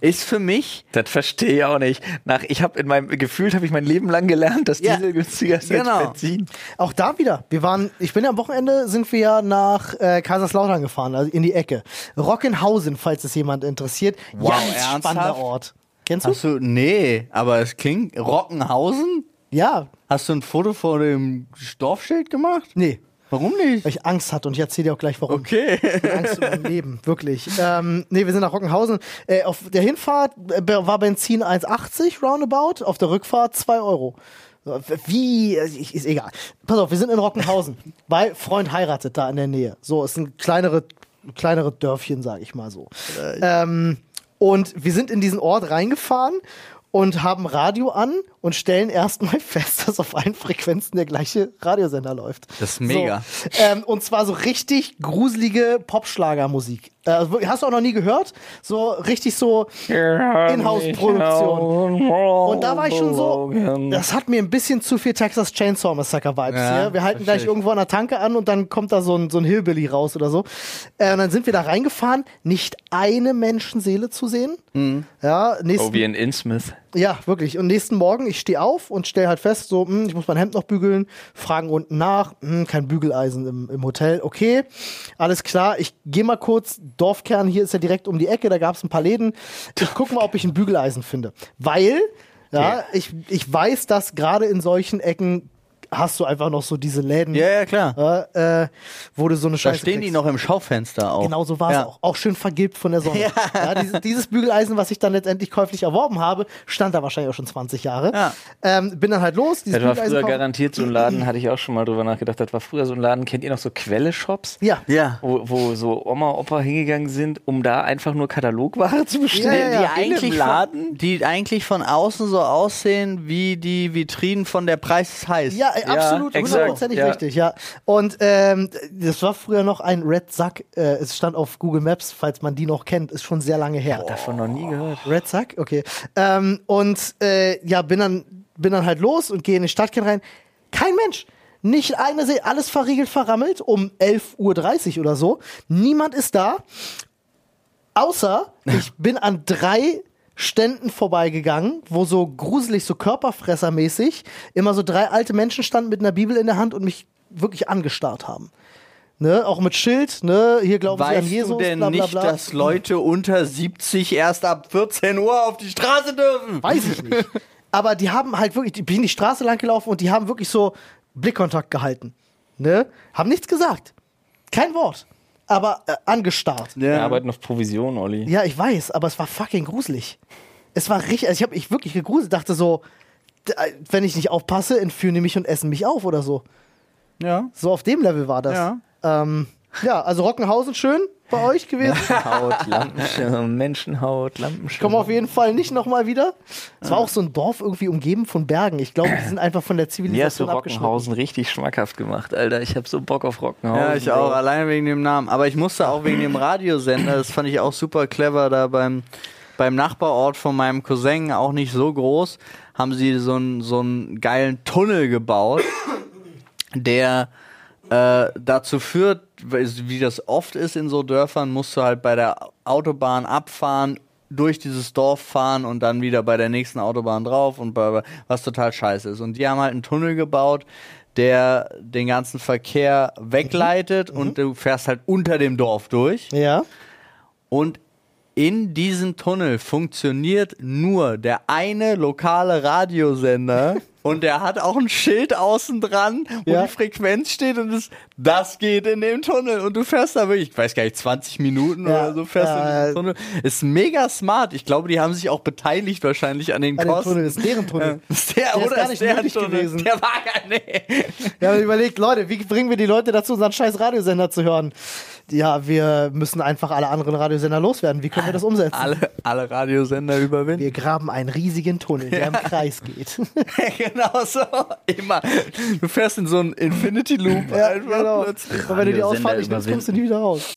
Ist für mich
Das verstehe ich auch nicht. Nach, ich habe in meinem gefühlt habe ich mein Leben lang gelernt, dass
Ja.
Diesel günstiger ist
Genau.
als Benzin.
Auch da wieder. Wir waren, ich bin ja am Wochenende, sind wir ja nach äh, Kaiserslautern gefahren, also in die Ecke. Rockenhausen, falls es jemand interessiert.
Wow,
Ganz
ernsthaft?
spannender Ort. Kennst du?
Hast du, nee, aber es klingt, Rockenhausen?
Ja.
Hast du ein Foto vor dem Dorfschild gemacht?
Nee.
Warum nicht?
Weil ich Angst hatte und ich erzähle dir auch gleich warum.
Okay.
Angst um mein Leben, wirklich. Ähm, nee, wir sind nach Rockenhausen. Äh, auf der Hinfahrt äh, war Benzin 1,80 roundabout, auf der Rückfahrt 2 Euro. Wie, äh, ich- ist egal. Pass auf, wir sind in Rockenhausen, weil Freund heiratet da in der Nähe. So, es sind kleinere, kleinere Dörfchen, sage ich mal so. Ähm, und wir sind in diesen Ort reingefahren und haben Radio an und stellen erstmal fest, dass auf allen Frequenzen der gleiche Radiosender läuft.
Das ist mega.
So, ähm, und zwar so richtig gruselige Popschlagermusik. Äh, also hast du auch noch nie gehört? So richtig so Inhouse-Produktion. Und da war ich schon so, das hat mir ein bisschen zu viel Texas Chainsaw Massacre Vibes
Ja,
hier. Wir halten gleich
ich.
irgendwo an der Tanke an und dann kommt da so ein, so ein Hillbilly raus oder so. Äh, und dann sind wir da reingefahren, nicht eine Menschenseele zu sehen.
Mhm.
Ja, nächsten,
Oh, wie in Innsmouth.
Ja, wirklich. Und nächsten Morgen, ich stehe auf und stelle halt fest, so, hm, ich muss mein Hemd noch bügeln, fragen unten nach, hm, kein Bügeleisen im, im Hotel. Okay, alles klar. Ich gehe mal kurz, Dorfkern, hier ist ja direkt um die Ecke, da gab es ein paar Läden. Ich gucke mal, ob ich ein Bügeleisen finde. Weil, ja, ich, ich weiß, dass gerade in solchen Ecken hast du einfach noch so diese Läden,
Ja, ja, klar.
ja, äh, wo du so eine
Da
Scheiße
stehen die
kriegst.
noch im Schaufenster auch.
Genau so war es
Ja.
auch. Auch schön vergilbt von der Sonne. Ja. dieses, dieses Bügeleisen, was ich dann letztendlich käuflich erworben habe, stand da wahrscheinlich auch schon 20 Jahre.
Ja.
Ähm, bin dann halt los. Dieses
Das war früher
kaufen.
garantiert so ein Laden, hatte ich auch schon mal drüber nachgedacht. Das war früher so ein Laden, kennt ihr noch so Quelle-Shops?
Ja.
Ja.
Wo, wo so Oma, Opa hingegangen sind, um da einfach nur Katalogware zu bestellen.
Ja, ja, ja.
Die eigentlich
Von,
Laden.
die eigentlich von außen so aussehen wie die Vitrinen von der Preis ist heiß.
Ja, absolut, hundertprozentig
ja.
richtig, ja. Und ähm, das war früher noch ein Red Sack. Äh, es stand auf Google Maps, falls man die noch kennt, ist schon sehr lange her.
Davon noch nie gehört.
Red Sack, okay. Ähm, und äh, ja, bin dann, bin dann halt los und gehe in den Stadtkern rein. Kein Mensch. Nicht eine See, alles verriegelt, verrammelt um 11.30 Uhr oder so. Niemand ist da. Außer ich bin an drei Ständen vorbeigegangen, wo so gruselig, so körperfressermäßig immer so drei alte Menschen standen mit einer Bibel in der Hand und mich wirklich angestarrt haben. Ne, auch mit Schild, ne, hier glauben sie an
Weißt
Jesus,
du denn
bla bla
nicht,
bla.
dass Leute unter 70 erst ab 14 Uhr auf die Straße dürfen?
Weiß ich nicht. Aber die haben halt wirklich, die bin die Straße lang gelaufen und die haben wirklich so Blickkontakt gehalten. Ne? Haben nichts gesagt. Kein Wort. Aber äh, angestarrt.
Wir arbeiten auf Provision, Olli.
Ja, ich weiß, aber es war fucking gruselig. Es war richtig, also ich habe mich wirklich gegruselt, dachte so, äh, wenn ich nicht aufpasse, entführen die mich und essen mich auf oder so.
Ja.
So auf dem Level war das.
Ja.
Ähm, ja, also Rockenhausen schön bei euch gewesen.
Haut, Lampenschirm, Menschenhaut, Lampenschirm.
Kommen auf jeden Fall nicht nochmal wieder. Es war auch so ein Dorf irgendwie umgeben von Bergen. Ich glaube, die sind einfach von der
Mir hast du
Zivilisation.
Rockenhausen richtig schmackhaft gemacht, Alter. Ich hab so Bock auf Rockenhausen.
Ja, ich auch,
Bro.
allein wegen dem Namen. Aber ich musste auch wegen dem Radiosender, das fand ich auch super clever, da beim, beim Nachbarort von meinem Cousin, auch nicht so groß, haben sie so einen so einen geilen Tunnel gebaut, der äh, dazu führt, wie das oft ist in so Dörfern, musst du halt bei der Autobahn abfahren, durch dieses Dorf fahren und dann wieder bei der nächsten Autobahn drauf und bei, was total scheiße ist. Und die haben halt einen Tunnel gebaut, der den ganzen Verkehr wegleitet und du fährst halt unter dem Dorf durch.
Ja.
Und in diesem Tunnel funktioniert nur der eine lokale Radiosender und der hat auch ein Schild außen dran, wo
Ja.
die Frequenz steht und es, das geht in dem Tunnel und du fährst da wirklich, ich weiß gar nicht, 20 Minuten
Ja,
oder so fährst du in
äh,
den Tunnel. Ist mega smart. Ich glaube, die haben sich auch beteiligt wahrscheinlich an den
An
Kosten.
Tunnel, das ist deren Tunnel.
Ja. Ist der,
Der ist
oder
gar
ist
nicht
der
nötig
Tunnel?
gewesen.
Der war gar nicht.
Wir haben überlegt, Leute, wie bringen wir die Leute dazu, unseren scheiß Radiosender zu hören? Ja, wir müssen einfach alle anderen Radiosender loswerden. Wie können wir das umsetzen?
Alle, alle Radiosender überwinden.
Wir graben einen riesigen Tunnel, der im Kreis geht.
genau so. Immer. Du fährst in so einen Infinity Loop
Ja,
einfach
genau.
plötzlich.
Und wenn du die Ausfahrt nicht nimmst, kommst du nie wieder raus.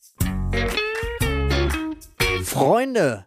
Freunde,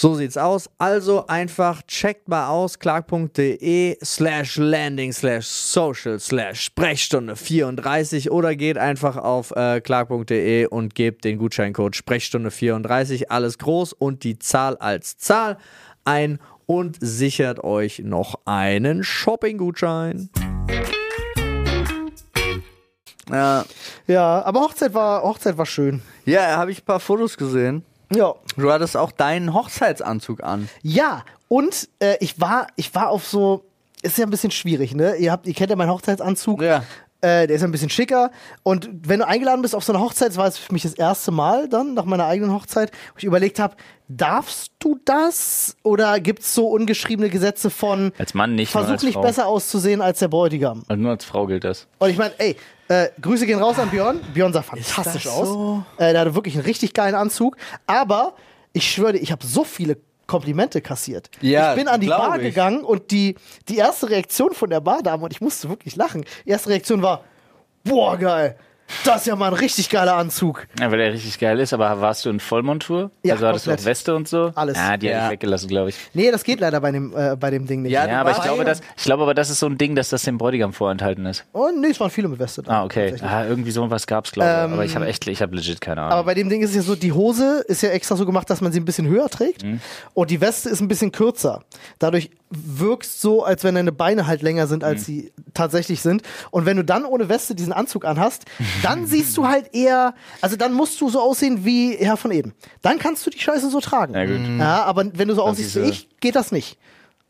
So sieht's aus. Also einfach checkt mal aus clark.de slash landing slash social slash Sprechstunde 34 oder geht einfach auf äh, clark.de und gebt den Gutscheincode Sprechstunde 34 alles groß und die Zahl als Zahl ein und sichert euch noch einen Shopping-Gutschein.
Ja,
Ja, aber Hochzeit war, Hochzeit war schön.
ja habe ich ein paar Fotos gesehen.
Ja.
Du hattest auch deinen Hochzeitsanzug an.
Ja, und äh, ich war, ich war auf so, ist ja ein bisschen schwierig, ne? Ihr habt, ihr kennt ja meinen Hochzeitsanzug.
Ja.
Äh, der ist ein bisschen schicker. Und wenn du eingeladen bist auf so eine Hochzeit, das war es für mich das erste Mal dann, nach meiner eigenen Hochzeit, wo ich überlegt habe, darfst du das? Oder gibt es so ungeschriebene Gesetze von
Als Mann nicht,
versuch nicht
Frau.
besser auszusehen als der Bräutigam?
Also nur als Frau gilt das.
Und ich meine, ey, äh, Grüße gehen raus an Björn. Björn sah fantastisch
das
aus.
so?
Äh, der hatte wirklich einen richtig geilen Anzug. Aber ich schwöre dir, ich habe so viele Komplimente kassiert.
Ja,
ich bin an die Bar
ich.
gegangen und die, die erste Reaktion von der Bardame, und ich musste wirklich lachen, die erste Reaktion war, boah, geil, das ist ja mal ein richtig geiler Anzug.
Ja, weil der richtig geil ist, aber warst du in Vollmontur?
Ja,
also hattest du
komplett.
auch Weste und so?
Alles.
Ja, die
Ja.
hatte ich weggelassen, glaube ich.
Nee, das geht leider bei dem, äh, bei dem Ding nicht.
Ja,
Ja, aber ich glaube, das, ich glaube aber, das ist so ein Ding, dass das dem Bräutigam vorenthalten ist.
Oh, nee, es waren viele mit Weste. da,
Ah, okay. Ah, irgendwie so was gab's, glaube ich.
Ähm,
aber ich habe echt, ich habe legit keine Ahnung.
Aber bei dem Ding ist es ja so, die Hose ist ja extra so gemacht, dass man sie ein bisschen höher trägt
Mhm.
und die Weste ist ein bisschen kürzer. Dadurch wirkst so, als wenn deine Beine halt länger sind,
Mhm.
als sie tatsächlich sind. Und wenn du dann ohne Weste diesen Anzug anhast, dann siehst du halt eher, also dann musst du so aussehen wie Herr von Eden. Dann kannst du die Scheiße so tragen.
Ja, gut.
Ja, aber wenn du so aussiehst wie
äh,
ich, geht das nicht.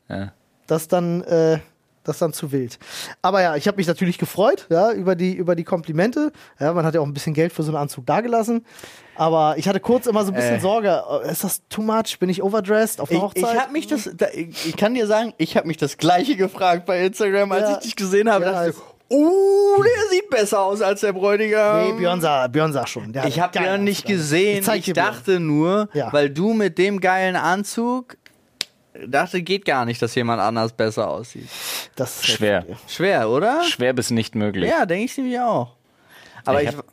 Ja.
Das dann, äh, Das ist dann zu wild. Aber ja, ich habe mich natürlich gefreut, ja, über die, über die Komplimente. Ja, man hat ja auch ein bisschen Geld für so einen Anzug dagelassen. Aber ich hatte kurz immer so ein bisschen
Äh.
Sorge. äh, Ist das too much? Bin ich overdressed auf
Ich,
einer Hochzeit?
ich habe mich das, da, ich, ich kann dir sagen, ich habe mich das gleiche gefragt bei Instagram, als
Ja.
ich dich gesehen habe.
Ja,
dachte uh, der sieht besser aus als der Bräutigam.
nee, Björn sah, Björn sah schon. Der
Ich habe ja nicht gesehen.
Ich
Ich
dir Björn.
dachte nur,
Ja.
weil du mit dem geilen Anzug dachte, geht gar nicht, dass jemand anders besser aussieht.
Das ist
Schwer.
Schwer, oder?
Schwer bis nicht möglich.
Ja, denke ich nämlich auch. Aber
Ich
ich,
hab-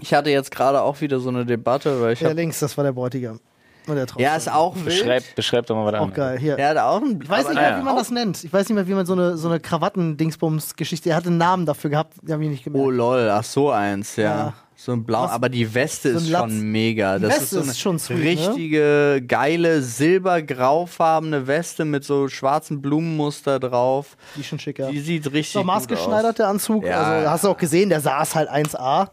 ich hatte jetzt gerade auch wieder so eine Debatte, weil ich
Der
hab,
links, das war der Bräutigam. Und der
ja, ist auch wild.
Beschreib, beschreib doch mal was
Auch geil. Hier.
Er hat auch ein,
Ich weiß nicht mehr,
ja.
wie man das nennt. Ich weiß nicht mehr, wie man so eine, so eine Krawatten-Dingsbums-Geschichte. Er hatte einen Namen dafür gehabt, die habe ich nicht gemerkt.
Oh lol, ach so eins, ja.
Ja.
So ein blau,
Was-
aber die Weste
so
ist
Latz.
schon mega.
Die
Das
Weste
ist so eine
ist schon sweet, ne?
richtige geile silbergraufarbene Weste mit so schwarzen Blumenmuster drauf.
Die ist schon schicker.
Die sieht richtig
Ist auch
gut
maßgeschneidert,
aus.
der Anzug.
Ja.
Also, hast du auch gesehen, der saß halt 1A.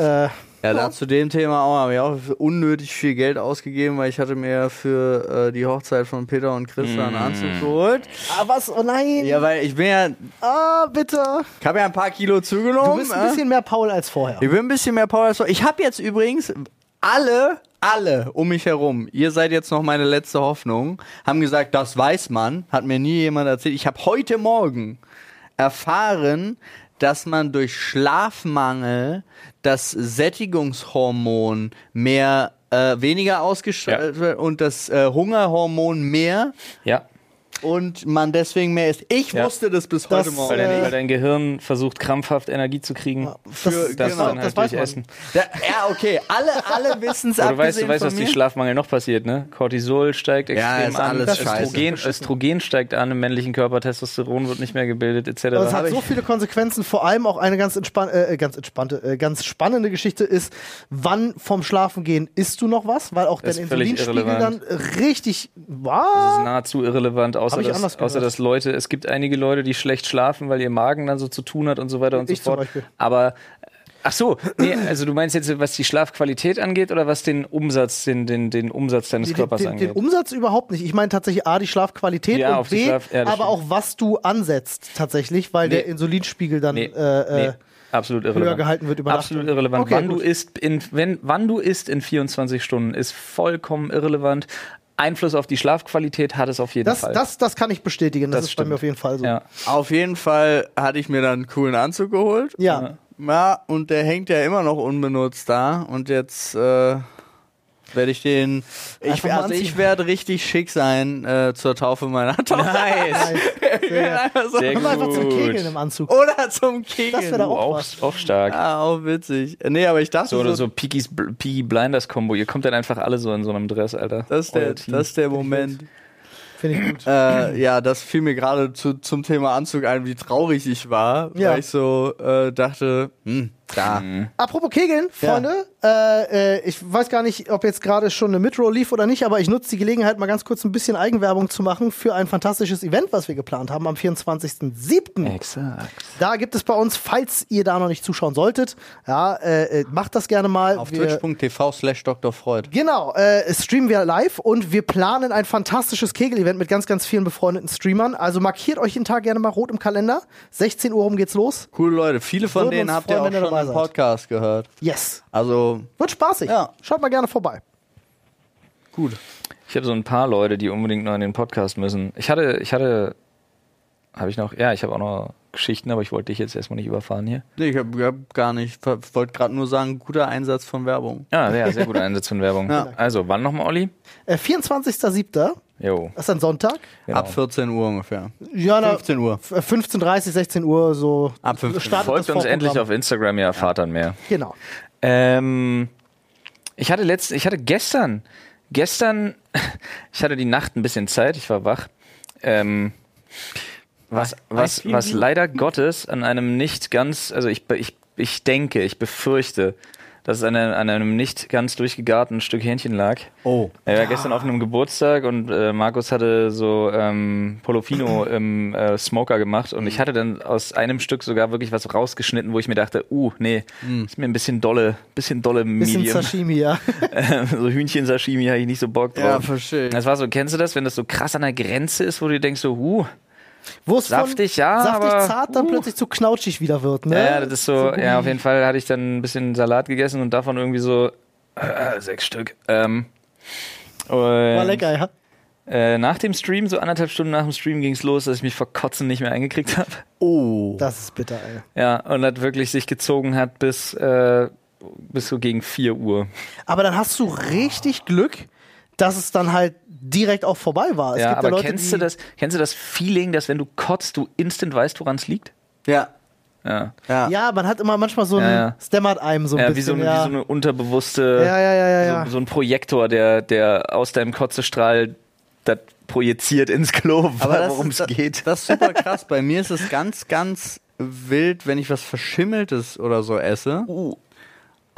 Äh,
Ja, da zu dem Thema auch habe ich auch unnötig viel Geld ausgegeben, weil ich hatte mir für äh, die Hochzeit von Peter und Christa einen Anzug geholt.
ah, was? Oh nein.
Ja, weil ich bin ja,
Ah, bitte.
ich habe ja ein paar Kilo zugenommen.
Du bist ein
äh.
bisschen mehr Paul als vorher.
Ich bin ein bisschen mehr Power. als vorher. Ich habe jetzt übrigens alle, alle um mich herum, ihr seid jetzt noch meine letzte Hoffnung, haben gesagt, das weiß man, hat mir nie jemand erzählt. Ich habe heute Morgen erfahren, dass man durch Schlafmangel das Sättigungshormon mehr äh, weniger ausgestrahlt wird und das äh, Hungerhormon mehr
Ja,
und man deswegen mehr isst. Ich
Ja.
wusste das bis
Das,
heute Morgen.
weil, dein,
Äh,
weil dein Gehirn versucht krampfhaft Energie zu kriegen.
das,
das
genau,
dann halt
das
durch. Essen.
Da, ja, okay, alle, alle wissen es
Aber du weißt, du
abgesehen
weißt, was durch. Schlafmangel noch passiert, ne? Cortisol steigt
Ja,
extrem
ist
an,
alles scheiße.
Östrogen, Östrogen steigt an im männlichen Körper, Testosteron wird nicht mehr gebildet, etc.
Aber es hat so viele Konsequenzen, vor allem auch eine ganz, entspann äh, ganz entspannte, äh, ganz spannende Geschichte ist, wann vom Schlafengehen isst du noch was? Weil auch dein Insulinspiegel dann richtig,
Das ist nahezu irrelevant, außer
Anders
dass, außer dass Leute, es gibt einige Leute, die schlecht schlafen, weil ihr Magen dann so zu tun hat und so weiter und
Ich
so fort. Aber ach so, nee, also du meinst jetzt, was die Schlafqualität angeht oder was den Umsatz, den, den, den Umsatz deines
Den,
Körpers
den, den
angeht?
Umsatz überhaupt nicht. Ich meine tatsächlich A, die Schlafqualität
Ja,
und B,
Schlaf- ja,
aber
stimmt.
auch was du ansetzt tatsächlich, weil
Nee.
der Insulinspiegel dann
Nee,
äh,
nee,
äh,
absolut irrelevant.
gehalten wird über.
Absolut irrelevant.
Okay,
wann,
gut.
du isst in, wenn, wann du isst in 24 Stunden ist vollkommen irrelevant. Einfluss auf die Schlafqualität hat es auf jeden
das,
Fall.
das, das kann ich bestätigen. Das,
Das
ist bei mir
stimmt.
auf jeden Fall so.
ja.
Auf jeden Fall hatte ich mir dann einen coolen Anzug geholt.
Ja.
Ja, und der hängt ja immer noch unbenutzt da. Und jetzt äh, werde ich den. Ich, also ich werde richtig schick sein äh, zur Taufe meiner Tochter.
Nice.
Sehr,
Einfach so-
Sehr
Komm einfach zum
gut.
Kegeln im Anzug.
Oder zum Kegeln.
Das wär doch
Oh,
auch
auch, auch stark.
Ah, auch witzig. Nee, aber ich dachte
So
so,
oder so Peaky's, Peaky Blinders Kombo. Ihr kommt dann einfach alle so in so einem Dress, Alter.
das ist der, das ist der Moment.
Finde ich gut.
Äh, ja, das fiel mir gerade zu, zum Thema Anzug ein, wie traurig ich war,
Ja.
weil ich so äh, dachte, hm, da.
Apropos Kegeln, Freunde, äh, äh, ich weiß gar nicht, ob jetzt gerade schon eine Midroll lief oder nicht, aber ich nutze die Gelegenheit, mal ganz kurz ein bisschen Eigenwerbung zu machen für ein fantastisches Event, was wir geplant haben am 24.07.
Exakt.
Da gibt es bei uns, falls ihr da noch nicht zuschauen solltet, ja, äh, äh, macht das gerne mal.
Auf twitch.tv slash Dr. Freud.
Genau, äh, streamen wir live und wir planen ein fantastisches Kegel-Event mit ganz, ganz vielen befreundeten Streamern. Also markiert euch den Tag gerne mal rot im Kalender. 16 Uhr rum geht's los.
Coole Leute, viele von
Würden
denen habt ihr auch schon
seid.
Podcast gehört.
Yes.
Also,
Wird spaßig.
Ja.
Schaut mal gerne vorbei.
gut.
Ich habe so ein paar Leute, die unbedingt noch in den Podcast müssen. Ich hatte, ich hatte, habe ich noch, ja, ich habe auch noch Geschichten, aber ich wollte dich jetzt erstmal nicht überfahren hier.
Nee, ich habe hab gar nicht, ich wollte gerade nur sagen, guter Einsatz von Werbung.
Ja, ja sehr guter Einsatz von Werbung.
Ja.
Also, wann nochmal, Olli?
Äh, 24.07.
Jo.
Das ist ein Sonntag.
Genau.
Ab 14 Uhr ungefähr.
Ja, na,
15 Uhr.
f- 15.30, 16 Uhr so.
Ab 15
startet
Folgt uns endlich auf Instagram, ihr erfahrt dann mehr.
Genau.
Ähm, ich hatte letzt, ich hatte gestern, gestern, ich hatte die Nacht ein bisschen Zeit, ich war wach. Ähm, was, was, was leider Gottes an einem nicht ganz, also ich, ich, ich denke, ich befürchte, dass es an einem, an einem nicht ganz durchgegarten Stück Hähnchen lag.
Oh.
Er war gestern auf einem Geburtstag und äh, Markus hatte so ähm, Polofino im äh, Smoker gemacht und ich hatte dann aus einem Stück sogar wirklich was rausgeschnitten, wo ich mir dachte, uh, nee, ist mir ein bisschen dolle, bisschen dolle
Bisschen
Medium.
Sashimi, ja.
so Hühnchen-Sashimi habe ich nicht so Bock drauf.
Ja, verstehe.
Das war so, kennst du das, wenn das so krass an der Grenze ist, wo du denkst so, uh,
Wo es von
Saftig, ja,
saftig
aber-
zart dann
uh.
plötzlich zu knautschig wieder wird, ne?
Ja, das ist so,
So
ja, auf jeden Fall hatte ich dann ein bisschen Salat gegessen und davon irgendwie so äh, sechs Stück. Ähm, und,
War lecker, ja.
Äh, nach dem Stream, so anderthalb Stunden nach dem Stream ging es los, dass ich mich vor Kotzen nicht mehr eingekriegt habe.
Oh.
Das ist bitter, ey.
Ja, und das wirklich sich gezogen hat bis, äh, bis so gegen 4 Uhr.
Aber dann hast du richtig Glück, dass es dann halt direkt auch vorbei war. Es
ja,
gibt
aber
ja Leute,
kennst
die,
du das, kennst du das Feeling, dass wenn du kotzt, du instant weißt, woran es liegt?
Ja.
Ja.
Ja.
Ja, man hat immer manchmal so ein,
Ja, ja.
einem so ein
Ja,
bisschen.
wie, so eine,
ja.
wie so eine unterbewusste,
ja, ja, ja, ja, ja.
So, so ein Projektor, der, der aus deinem Kotzestrahl das projiziert ins Klo, worum es geht.
Das ist super krass. Bei mir ist es ganz, ganz wild, wenn ich was Verschimmeltes oder so esse.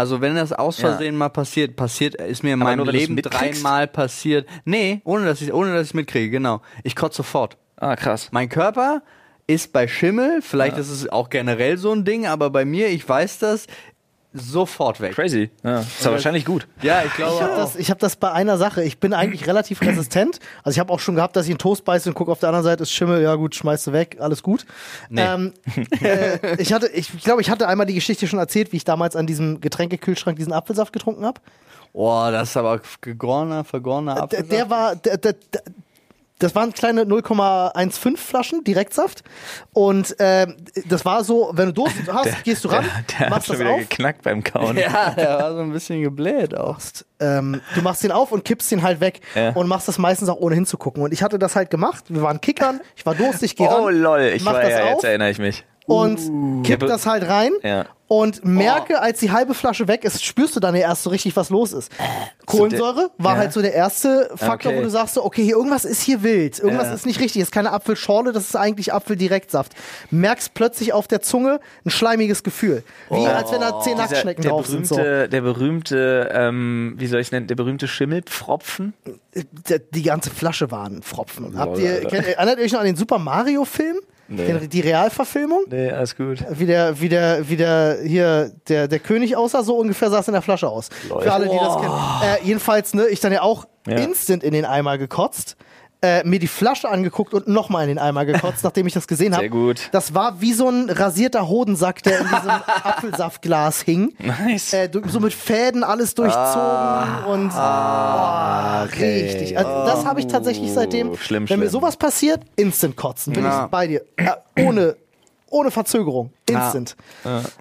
Also wenn das aus
Ja.
Versehen mal passiert, passiert, ist mir in
Aber
meinem
nur,
Leben dreimal passiert. Nee, ohne dass ich ohne dass ich mitkriege, genau. Ich kotze sofort.
Ah, krass.
Mein Körper ist bei Schimmel, vielleicht ist es auch generell so ein Ding, aber bei mir, ich weiß das, sofort weg.
Crazy. Ja, ist ja wahrscheinlich gut.
Ja, ich glaube
Ich habe
auch.
das, ich hab das bei einer Sache. Ich bin eigentlich relativ resistent. Also ich habe auch schon gehabt, dass ich einen Toast beiße und gucke auf der anderen Seite ist Schimmel. Ja gut, schmeißt du weg, alles gut. Ähm, äh, ich hatte, ich glaube, ich hatte einmal die Geschichte schon erzählt, wie ich damals an diesem Getränkekühlschrank diesen Apfelsaft getrunken habe.
Boah, das ist aber gegorener, vergorener
Der,
Apfelsaft.
der war, der, der, der, das waren kleine 0,15 Flaschen Direktsaft und ähm, das war so, wenn du Durst hast, gehst du ran,
Der, der hat
machst
schon
das
wieder
auf.
geknackt beim Kauen.
Ja, der war so ein bisschen gebläht auch.
ähm, du machst den auf und kippst den halt weg
Ja.
und machst das meistens auch ohne hinzugucken. Und ich hatte das halt gemacht. Wir waren Kickern, ich war durstig, geh
Oh
ran
lol, ich
mach
war
das
ja,
auf.
jetzt erinnere ich mich.
und kipp
Ja,
das halt rein
Ja.
Und merke, als die halbe Flasche weg ist, spürst du dann ja erst so richtig, was los ist. Kohlensäure war
ja.
halt so der erste Faktor,
Okay.
wo du sagst, so, okay, hier irgendwas ist hier wild, irgendwas
Ja.
ist nicht richtig, ist keine Apfelschorle, das ist eigentlich Apfeldirektsaft. Merkst plötzlich auf der Zunge ein schleimiges Gefühl, wie als wenn da zehn Nacktschnecken drauf sind. So.
berühmte, der berühmte, ähm, wie soll ich es nennen, der berühmte Schimmelpfropfen.
Der, die ganze Flasche war ein Pfropfen. Habt ihr, kennt, erinnert ihr euch noch an den Super Mario Film?
Nee.
Die Realverfilmung?
Nee, alles gut.
Wie der, wie der, wie der hier der, der König aussah, so ungefähr sah es in der Flasche aus.
Lol.
Für alle, die das kennen. Äh, jedenfalls, ne, ich dann ja auch
Ja.
instant in den Eimer gekotzt, äh, mir die Flasche angeguckt und nochmal in den Eimer gekotzt, nachdem ich das gesehen habe.
Sehr gut.
Das war wie so ein rasierter Hodensack, der in diesem Apfelsaftglas hing.
Nice.
Äh, so mit Fäden alles durchzogen und boah,
okay.
richtig. Also, das habe ich tatsächlich seitdem.
Oh, schlimm,
wenn mir
schlimm.
sowas passiert, instant kotzen. Bin
Ja.
ich bei dir. Ja, ohne, ohne Verzögerung. Instant.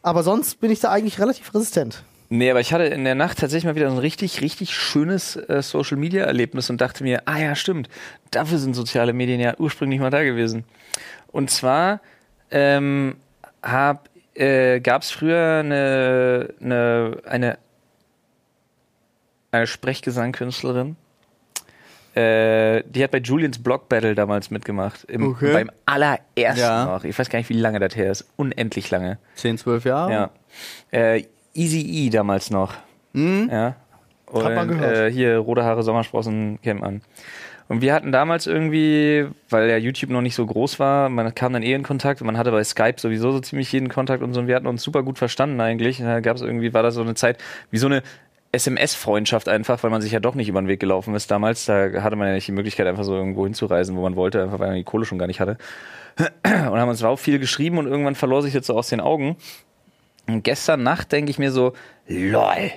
Aber sonst bin ich da eigentlich relativ resistent.
Nee, aber ich hatte in der Nacht tatsächlich mal wieder so ein richtig, richtig schönes äh, Social Media Erlebnis und dachte mir, ah ja, stimmt, dafür sind soziale Medien ja ursprünglich mal da gewesen. Und zwar ähm, hab, äh, gab es früher eine, eine, eine, eine Sprechgesangkünstlerin, äh, die hat bei Julians Block Battle damals mitgemacht. Im,
Okay.
Beim allerersten
Ja.
noch. Ich weiß gar nicht, wie lange das her ist. Unendlich lange.
10, 12 Jahre?
Ja. Äh, Easy E damals noch. Ja. Und,
Hat man gehört.
Äh, hier rote Haare, Sommersprossen, Camp an. Und wir hatten damals irgendwie, weil ja YouTube noch nicht so groß war, man kam dann eh in Kontakt und man hatte bei Skype sowieso so ziemlich jeden Kontakt und so und wir hatten uns super gut verstanden eigentlich. Und da gab es irgendwie, war das so eine Zeit, wie so eine SMS-Freundschaft einfach, weil man sich ja doch nicht über den Weg gelaufen ist damals. Da hatte man ja nicht die Möglichkeit, einfach so irgendwo hinzureisen, wo man wollte, einfach weil man die Kohle schon gar nicht hatte. Und haben uns auch viel geschrieben und irgendwann verlor sich jetzt so aus den Augen. Und gestern Nacht denke ich mir so, lol.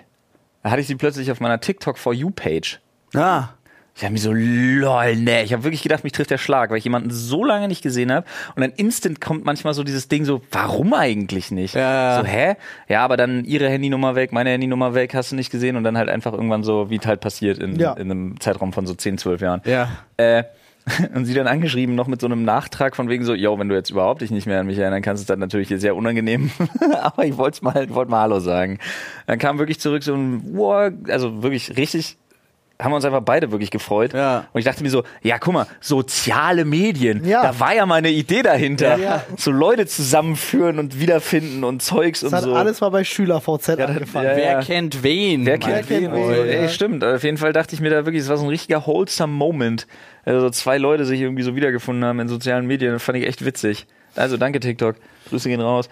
Da hatte ich sie plötzlich auf meiner TikTok For You Page.
Ah.
Ich habe mir so, lol, ne. Ich habe wirklich gedacht, mich trifft der Schlag, weil ich jemanden so lange nicht gesehen habe. Und dann instant kommt manchmal so dieses Ding so, warum eigentlich nicht?
Ja.
So, hä? Ja, aber dann ihre Handynummer weg, meine Handynummer weg, hast du nicht gesehen. Und dann halt einfach irgendwann so, wie es halt passiert in,
Ja.
in einem Zeitraum von so 10, 12 Jahren.
Ja.
Äh, und sie dann angeschrieben, noch mit so einem Nachtrag von wegen so, yo, wenn du jetzt überhaupt dich nicht mehr an mich erinnern kannst, ist das natürlich sehr unangenehm. Aber ich wollte mal, wollte mal Hallo sagen. Dann kam wirklich zurück so ein, wow, also wirklich richtig, haben wir uns einfach beide wirklich gefreut.
Ja.
Und ich dachte mir so, ja, guck mal, soziale Medien,
Ja.
da war ja meine Idee dahinter.
Ja.
So Leute zusammenführen und wiederfinden und Zeugs
Das
und
hat
so.
alles mal bei SchülerVZ
das-
angefangen.
ja,
Wer
ja.
kennt wen?
Wer kennt wen?
wen, ja.
Ey, stimmt. Auf jeden Fall dachte ich mir da wirklich, es war so ein richtiger wholesome Moment. Also zwei Leute sich irgendwie so wiedergefunden haben in sozialen Medien. Das fand ich echt witzig. Also danke TikTok. Grüße gehen raus.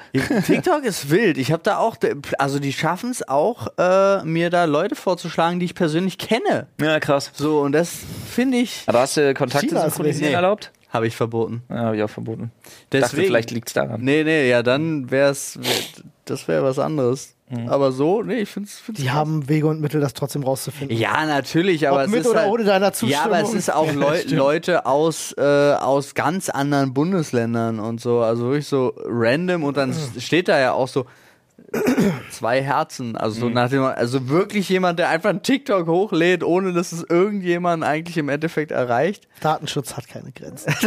TikTok ist wild. Ich habe da auch, also die schaffen es auch, äh, mir da Leute vorzuschlagen, die ich persönlich kenne.
Ja, krass.
So, und das finde ich.
Aber hast du Kontakte synchronisieren
wild.
erlaubt?
Habe ich verboten.
Ja, habe ich auch verboten. Dachte,
Deswegen.
vielleicht liegt's daran.
Nee, nee, ja, dann wär's. Wär, das wäre was anderes. Aber so, nee, ich find's. find's
Die
krass.
haben Wege und Mittel, das trotzdem rauszufinden.
Ja, natürlich, aber
Ob
es
mit
ist
oder
halt,
ohne deiner
Ja,
Zustimmung.
aber es ist auch Leu Leute aus, äh, aus ganz anderen Bundesländern und so, also wirklich so random und dann steht da ja auch so zwei Herzen, also so nach dem, also wirklich jemand, der einfach einen TikTok hochlädt, ohne dass es irgendjemand eigentlich im Endeffekt erreicht.
Datenschutz hat keine Grenzen.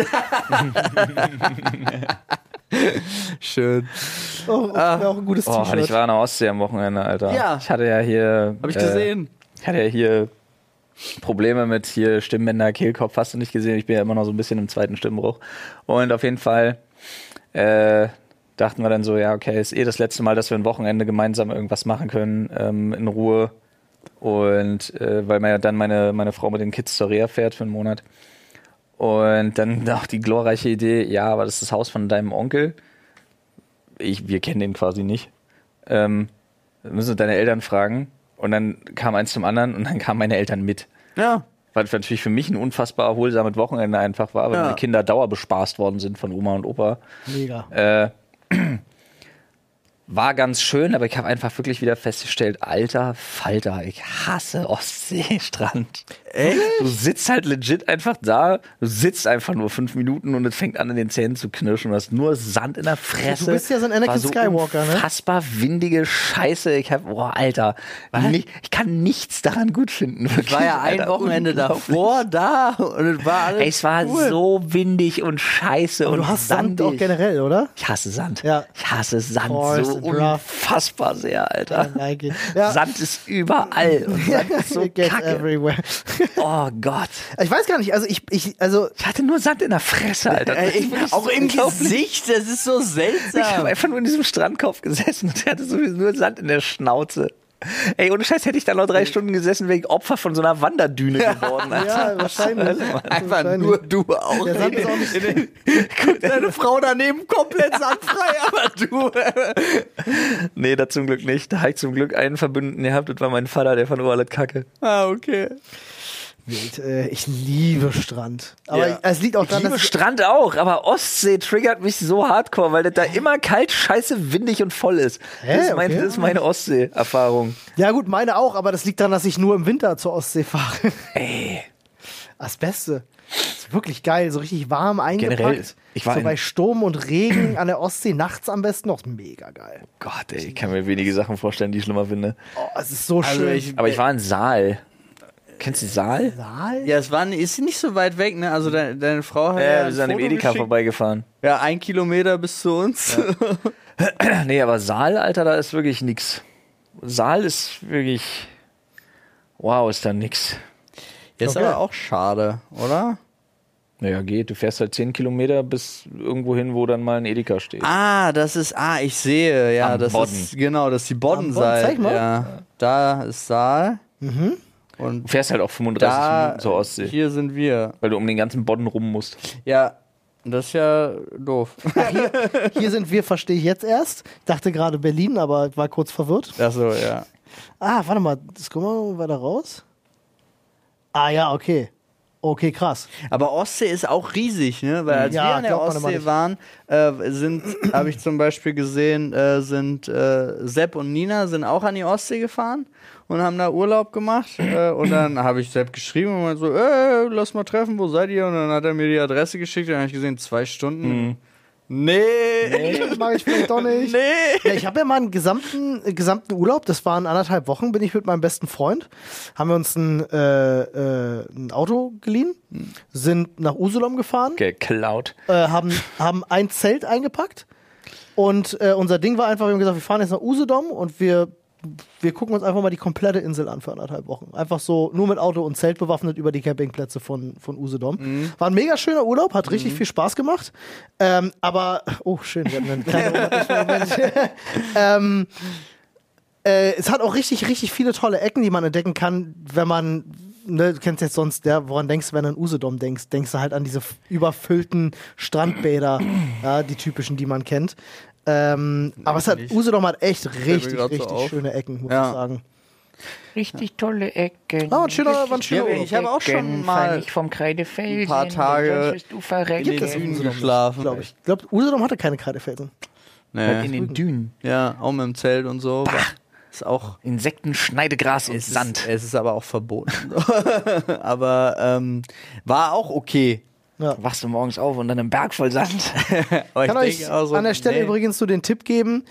Schön.
Oh, wäre auch ein gutes
Oh,
T-Shirt.
ich war in der Ostsee am Wochenende, Alter.
Ja.
Ich hatte ja hier.
Hab ich
äh,
gesehen.
Ich hatte ja hier Probleme mit hier Stimmbänder, Kehlkopf, hast du nicht gesehen. Ich bin ja immer noch so ein bisschen im zweiten Stimmbruch. Und auf jeden Fall äh, dachten wir dann so, ja, okay, ist eh das letzte Mal, dass wir ein Wochenende gemeinsam irgendwas machen können, ähm, in Ruhe. Und äh, weil man ja dann meine, meine Frau mit den Kids zur Reha fährt für einen Monat. Und dann auch die glorreiche Idee, ja, aber das ist das Haus von deinem Onkel. Ich, wir kennen den quasi nicht. Ähm, wir müssen deine Eltern fragen. Und dann kam eins zum anderen und dann kamen meine Eltern mit.
Ja.
Was natürlich für mich ein unfassbar erholsames Wochenende einfach war, weil
Ja.
meine Kinder dauerbespaßt worden sind von Oma und Opa.
Mega.
Äh, war ganz schön, aber ich habe einfach wirklich wieder festgestellt, alter Falter, ich hasse Ostseestrand.
Echt?
Du sitzt halt legit einfach da, du sitzt einfach nur fünf Minuten und es fängt an in den Zähnen zu knirschen. Du hast nur Sand in der Fresse.
Du bist ja so ein Anakin
War so
Skywalker, ne?
Unfassbar windige Scheiße. Ich hab, boah, Alter, nicht, ich kann nichts daran gut finden.
Ich war ja ein
Alter,
Wochenende davor da und es war alles
Ey, es war
cool.
so windig und scheiße
Aber
und
du hast Sand
sandig.
auch generell, oder?
Ich hasse Sand.
Ja.
Ich hasse Sand
Forest
so
rough.
unfassbar sehr, Alter.
Ja.
Sand ist überall. Und Sand ist so kacke.
everywhere.
Oh Gott.
Ich weiß gar nicht, also ich, ich, also
Ich hatte nur Sand in der Fresse, Alter.
Ey, ich, auch
so
im. Gesicht, das ist so
Ich habe
seltsam.
einfach nur in diesem Strandkorb gesessen und der hatte sowieso nur Sand in der Schnauze. Ey, ohne Scheiß hätte ich da noch drei Stunden gesessen, ich Opfer von so einer Wanderdüne geworden. Alter.
ja, wahrscheinlich.
Einfach
wahrscheinlich.
nur du auch.
Der Sand ist auch nicht
Guck, deine Frau daneben komplett sandfrei, aber du.
Nee, da zum Glück nicht. Da habe ich zum Glück einen Verbündeten gehabt, das war mein Vater, der fand oh, alles kacke.
ah, okay.
Wild. Äh, Ich liebe Strand. Aber
Ja.
ich, es liegt auch
Ich
daran,
liebe
dass ich,
Strand auch, aber Ostsee triggert mich so hardcore, weil das da immer kalt, scheiße, windig und voll ist.
Hä?
Das ist, mein,
Okay.
das ist meine Ostsee-Erfahrung.
Ja gut, meine auch, aber das liegt daran, dass ich nur im Winter zur Ostsee fahre.
Ey.
Das Beste. ist wirklich geil, so richtig warm eingepackt.
Generell, ich war
so bei Sturm und Regen an der Ostsee nachts am besten noch mega geil.
Gott, ey, ich kann mir wenige Sachen vorstellen, die ich schlimmer finde.
Oh, es ist so
Also
schön.
ich-
Aber ich war in Saal. Kennst du Saal?
Saal?
Ja, es war, ist nicht so weit weg, ne? Also deine, deine Frau hat
Ja,
ja,
wir sind an dem Edeka
geschickt.
vorbeigefahren.
Ja, ein Kilometer bis zu uns.
Nee, aber Saal, Alter, da ist wirklich nix. Saal ist wirklich. Wow, ist da nix.
Ist
Okay.
aber auch schade, oder?
Naja, geht. Du fährst halt 10 Kilometer bis irgendwo hin, wo dann mal ein Edeka steht.
Ah, das ist, ah, ich sehe, ja,
Am
das
Bodden.
ist, genau, das ist die
Am Bodden,
Boddenseite.
zeig mal.
Ja, da ist Saal.
Mhm.
Und
Du fährst halt auch 35
da,
Minuten zur Ostsee,
hier sind wir.
weil du um den ganzen Bodden rum musst.
Ja, das ist ja doof.
Hier sind wir, verstehe ich jetzt erst. Ich dachte gerade Berlin, aber war kurz verwirrt.
Achso, ja.
Ah, warte mal, das gucken wir mal weiter raus. Ah ja, okay. Okay, krass.
Aber Ostsee ist auch riesig, ne? Weil als
Ja,
wir an der Ostsee waren, äh, sind, habe ich zum Beispiel gesehen, äh, sind äh, Sepp und Nina sind auch an die Ostsee gefahren und haben da Urlaub gemacht. Äh, und dann habe ich Sepp geschrieben und meinte so, äh, lass mal treffen, wo seid ihr? Und dann hat er mir die Adresse geschickt und dann habe ich gesehen, zwei Stunden. Nee.
Nee, das mache ich vielleicht doch nicht.
Nee.
Ja, ich habe ja mal einen gesamten, äh, gesamten Urlaub, das waren anderthalb Wochen, bin ich mit meinem besten Freund, haben wir uns ein, äh, äh, ein Auto geliehen, sind nach Usedom gefahren,
Geklaut.
äh, haben, haben ein Zelt eingepackt und äh, unser Ding war einfach, wir haben gesagt, wir fahren jetzt nach Usedom und wir, wir gucken uns einfach mal die komplette Insel an für anderthalb Wochen. Einfach so nur mit Auto und Zelt bewaffnet über die Campingplätze von, von Usedom. War ein mega schöner Urlaub, hat richtig viel Spaß gemacht. Ähm, aber, oh schön, wir hatten einen kleinen ähm, äh, es hat auch richtig, richtig viele tolle Ecken, die man entdecken kann, wenn man, ne, du kennst jetzt sonst, der, woran denkst du, wenn du an Usedom denkst, denkst du halt an diese überfüllten Strandbäder, ja, die typischen, die man kennt. Ähm, aber es hat,
nicht.
Usedom hat echt richtig,
so
richtig
auf.
schöne Ecken, muss
Ja.
ich sagen.
Richtig tolle Ecken.
Ah, ein schöner- war ein schöner
ich habe auch schon mal
vom Kreidefeld.
ein paar Tage in den Dünen geschlafen.
Glaube ich. Ich glaube, Usedom hatte keine Kreidefelsen.
Nee.
In den Dünen.
Ja, auch mit dem Zelt und so. Ist auch
Insekten, Schneidegras und
es
Sand.
Ist, es ist aber auch verboten. aber ähm, war auch okay.
Wachst du morgens auf und dann im Berg voll Sand.
Kann
ich
euch
denke auch so,
an der Stelle
nee.
übrigens so den Tipp geben.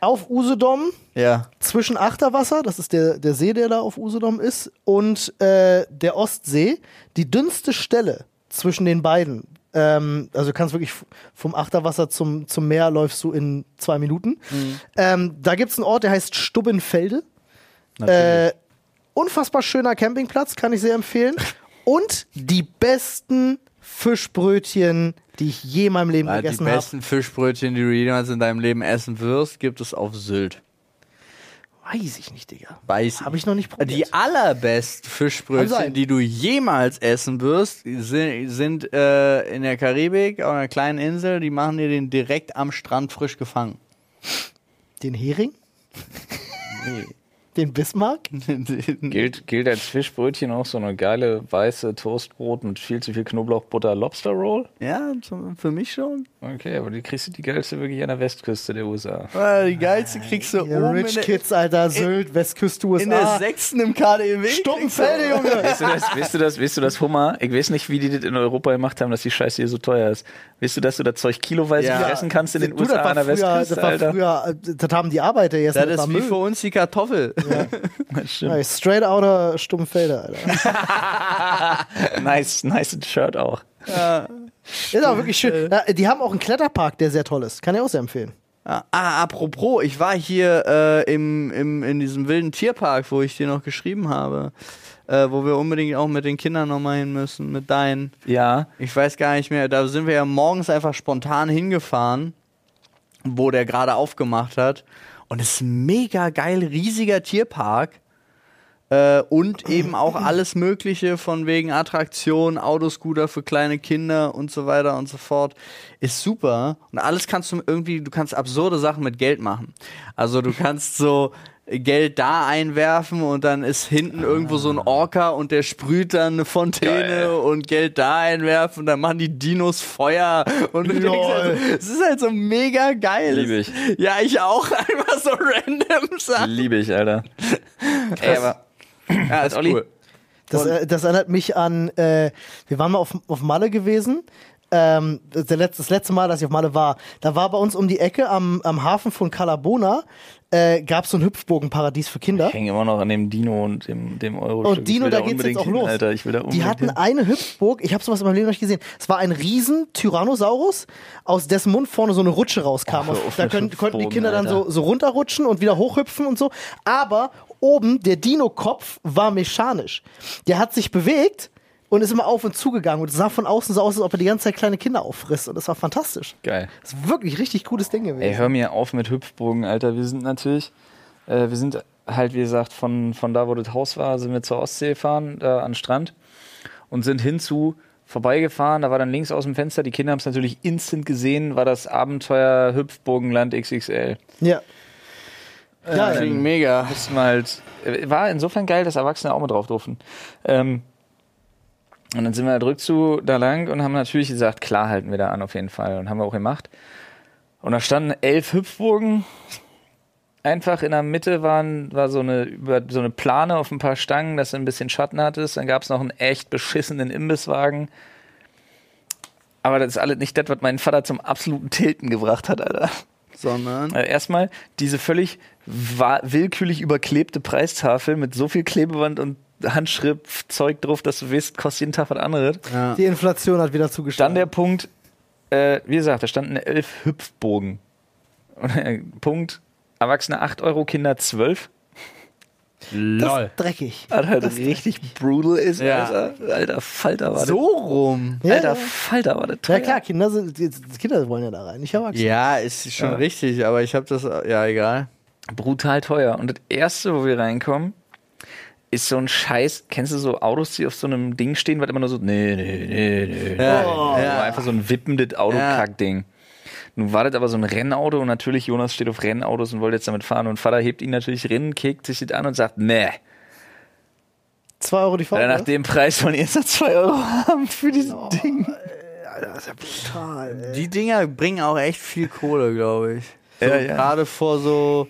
Auf Usedom,
Ja.
zwischen Achterwasser, das ist der, der See, der da auf Usedom ist, und äh, der Ostsee, die dünnste Stelle zwischen den beiden. Ähm, also du kannst wirklich vom Achterwasser zum, zum Meer läufst du in zwei Minuten. Ähm, da gibt es einen Ort, der heißt Stubbenfelde. Äh, unfassbar schöner Campingplatz, kann ich sehr empfehlen. Und die besten Fischbrötchen, die ich je in meinem Leben
die
gegessen habe.
besten Fischbrötchen, die du jemals in deinem Leben essen wirst, gibt es auf Sylt.
Weiß ich nicht, Digga.
Weiß
Habe ich noch nicht probiert.
Die allerbesten Fischbrötchen, die du jemals essen wirst, sind, sind äh, in der Karibik, auf einer kleinen Insel. Die machen dir den direkt am Strand frisch gefangen.
Den Hering? Den Bismarck?
Gilt, gilt als Fischbrötchen auch so eine geile weiße Toastbrot mit viel zu viel Knoblauchbutter Lobster Roll?
ja, für mich schon.
Okay, aber die kriegst du die geilste wirklich an der Westküste der USA.
Weil Die geilste kriegst du
Ja,
oben
Rich
in der,
Kids, Alter, Sylt, Westküste USA.
in der sechsten im KDW.
Stumpenfelde, Junge!
Weißt du, das, weißt, du das, weißt du das Hummer? Ich weiß nicht, wie die das in Europa gemacht haben, dass die Scheiße hier so teuer ist. Weißt du, dass du das Zeug kiloweise
Ja.
essen kannst in den
Du, das
USA an der
früher,
Westküste,
das war
Alter?
früher, äh, das haben die Arbeiter jetzt.
Das ist wie für uns die Kartoffel.
Das stimmt.
Ja, straight outer Stumpenfelde, Alter.
Nice, nice Shirt auch.
Ist auch wirklich schön. Ja, die haben auch einen Kletterpark, der sehr toll ist. Kann ich auch sehr empfehlen.
Ah, ah, apropos, ich war hier äh, im, im, in diesem wilden Tierpark, wo ich dir noch geschrieben habe, äh, wo wir unbedingt auch mit den Kindern nochmal hin müssen, mit deinen.
Ja,
Ich weiß gar nicht mehr, da sind wir ja morgens einfach spontan hingefahren, wo der gerade aufgemacht hat. Und es ist ein mega geil, riesiger Tierpark. Äh, und eben auch alles Mögliche von wegen Attraktionen, Autoscooter für kleine Kinder und so weiter und so fort. Ist super. Und alles kannst du irgendwie, du kannst absurde Sachen mit Geld machen. Also du kannst so Geld da einwerfen und dann ist hinten irgendwo so ein Orca und der sprüht dann eine Fontäne
Geil.
und Geld da einwerfen und dann machen die Dinos Feuer und halt so, es ist halt so mega geil.
Lieb ich.
Ja, ich auch. Einfach so random Sachen.
liebe ich, Alter. Ey, aber
Ja, ist
Olli?
cool.
Das, äh, das erinnert mich an, äh, wir waren mal auf, auf Malle gewesen. Ähm, das, letzte, Mal, dass ich auf Malle war, da war bei uns um die Ecke am, am Hafen von Calabona, äh, gab es so ein Hüpfbogenparadies für Kinder.
ich hänge immer noch an dem Dino und dem, dem Euro.
Und Dino, da geht's jetzt auch los.
Alter, ich will da
Die hatten
hin.
eine Hüpfburg, ich habe sowas in meinem Leben noch nicht gesehen. Es war ein riesen Tyrannosaurus, aus dessen Mund vorne so eine Rutsche rauskam.
Oh,
da können, konnten die Kinder dann so, so runterrutschen und wieder hochhüpfen und so. Aber oben, der Dino-Kopf war mechanisch. Der hat sich bewegt und ist immer auf und zugegangen. Und es sah von außen so aus, als ob er die ganze Zeit kleine Kinder auffrisst. Und das war fantastisch.
Geil.
Das ist wirklich richtig cooles Ding gewesen.
Ey, hör mir auf mit Hüpfbogen, Alter. Wir sind natürlich, äh, wir sind halt, wie gesagt, von, von da, wo das Haus war, sind wir zur Ostsee gefahren, da an den Strand und sind hinzu vorbeigefahren. Da war dann links aus dem Fenster, die Kinder haben es natürlich instant gesehen, war das Abenteuer Hüpfbogenland XXL.
Ja. Ja,
Klingt
ja.
mega.
Wir halt, äh, war insofern geil, dass Erwachsene auch mit drauf durften. Ähm, und dann sind wir halt rückzu da lang und haben natürlich gesagt, klar halten wir da an auf jeden Fall. Und haben wir auch gemacht. Und da standen elf Hüpfburgen. Einfach in der Mitte waren, war so eine, über, so eine Plane auf ein paar Stangen, dass du ein bisschen Schatten hattest. Dann gab es noch einen echt beschissenen Imbisswagen. Aber das ist alles nicht das, was meinen Vater zum absoluten Tilten gebracht hat, Alter.
Sondern.
Äh, erstmal diese völlig willkürlich überklebte Preistafel mit so viel Klebeband und Handschriftzeug drauf, dass du weißt, kostet jeden Tag was anderes.
Ja.
Die Inflation hat wieder zugeschlagen.
Dann der Punkt, äh, wie gesagt, da standen elf Hüpfbogen. Und der Punkt, Erwachsene 8 Euro, Kinder 12.
Lol.
dreckig.
Was halt richtig brutal ist,
Ja.
Alter. Alter Falter war
So rum.
das.
Ja,
Alter
ja.
Falter war das
Ja klar, Kinder, sind, die die Kinder wollen ja da rein, nicht Erwachsene.
Ja, ist schon
Ja.
richtig, aber ich habe das. Ja, egal.
brutal teuer. Und das erste, wo wir reinkommen, ist so ein Scheiß. Kennst du so Autos, die auf so einem Ding stehen, was immer nur so, nee, nee, nee, nee.
Ja,
Oh,
ja.
Einfach so ein wippendes Autokack-Ding. Nun war das aber so ein Rennauto und natürlich Jonas steht auf Rennautos und wollte jetzt damit fahren und Vater hebt ihn natürlich rin, kickt sich das an und sagt, nee,
2 Euro die Fahrt.
weil er nach
ne?
dem Preis von erst noch 2 Euro haben für dieses Ding.
Alter, das ist ja brutal, ey.
Die Dinger bringen auch echt viel Kohle, glaube ich. So,
Ja, ja.
Gerade vor so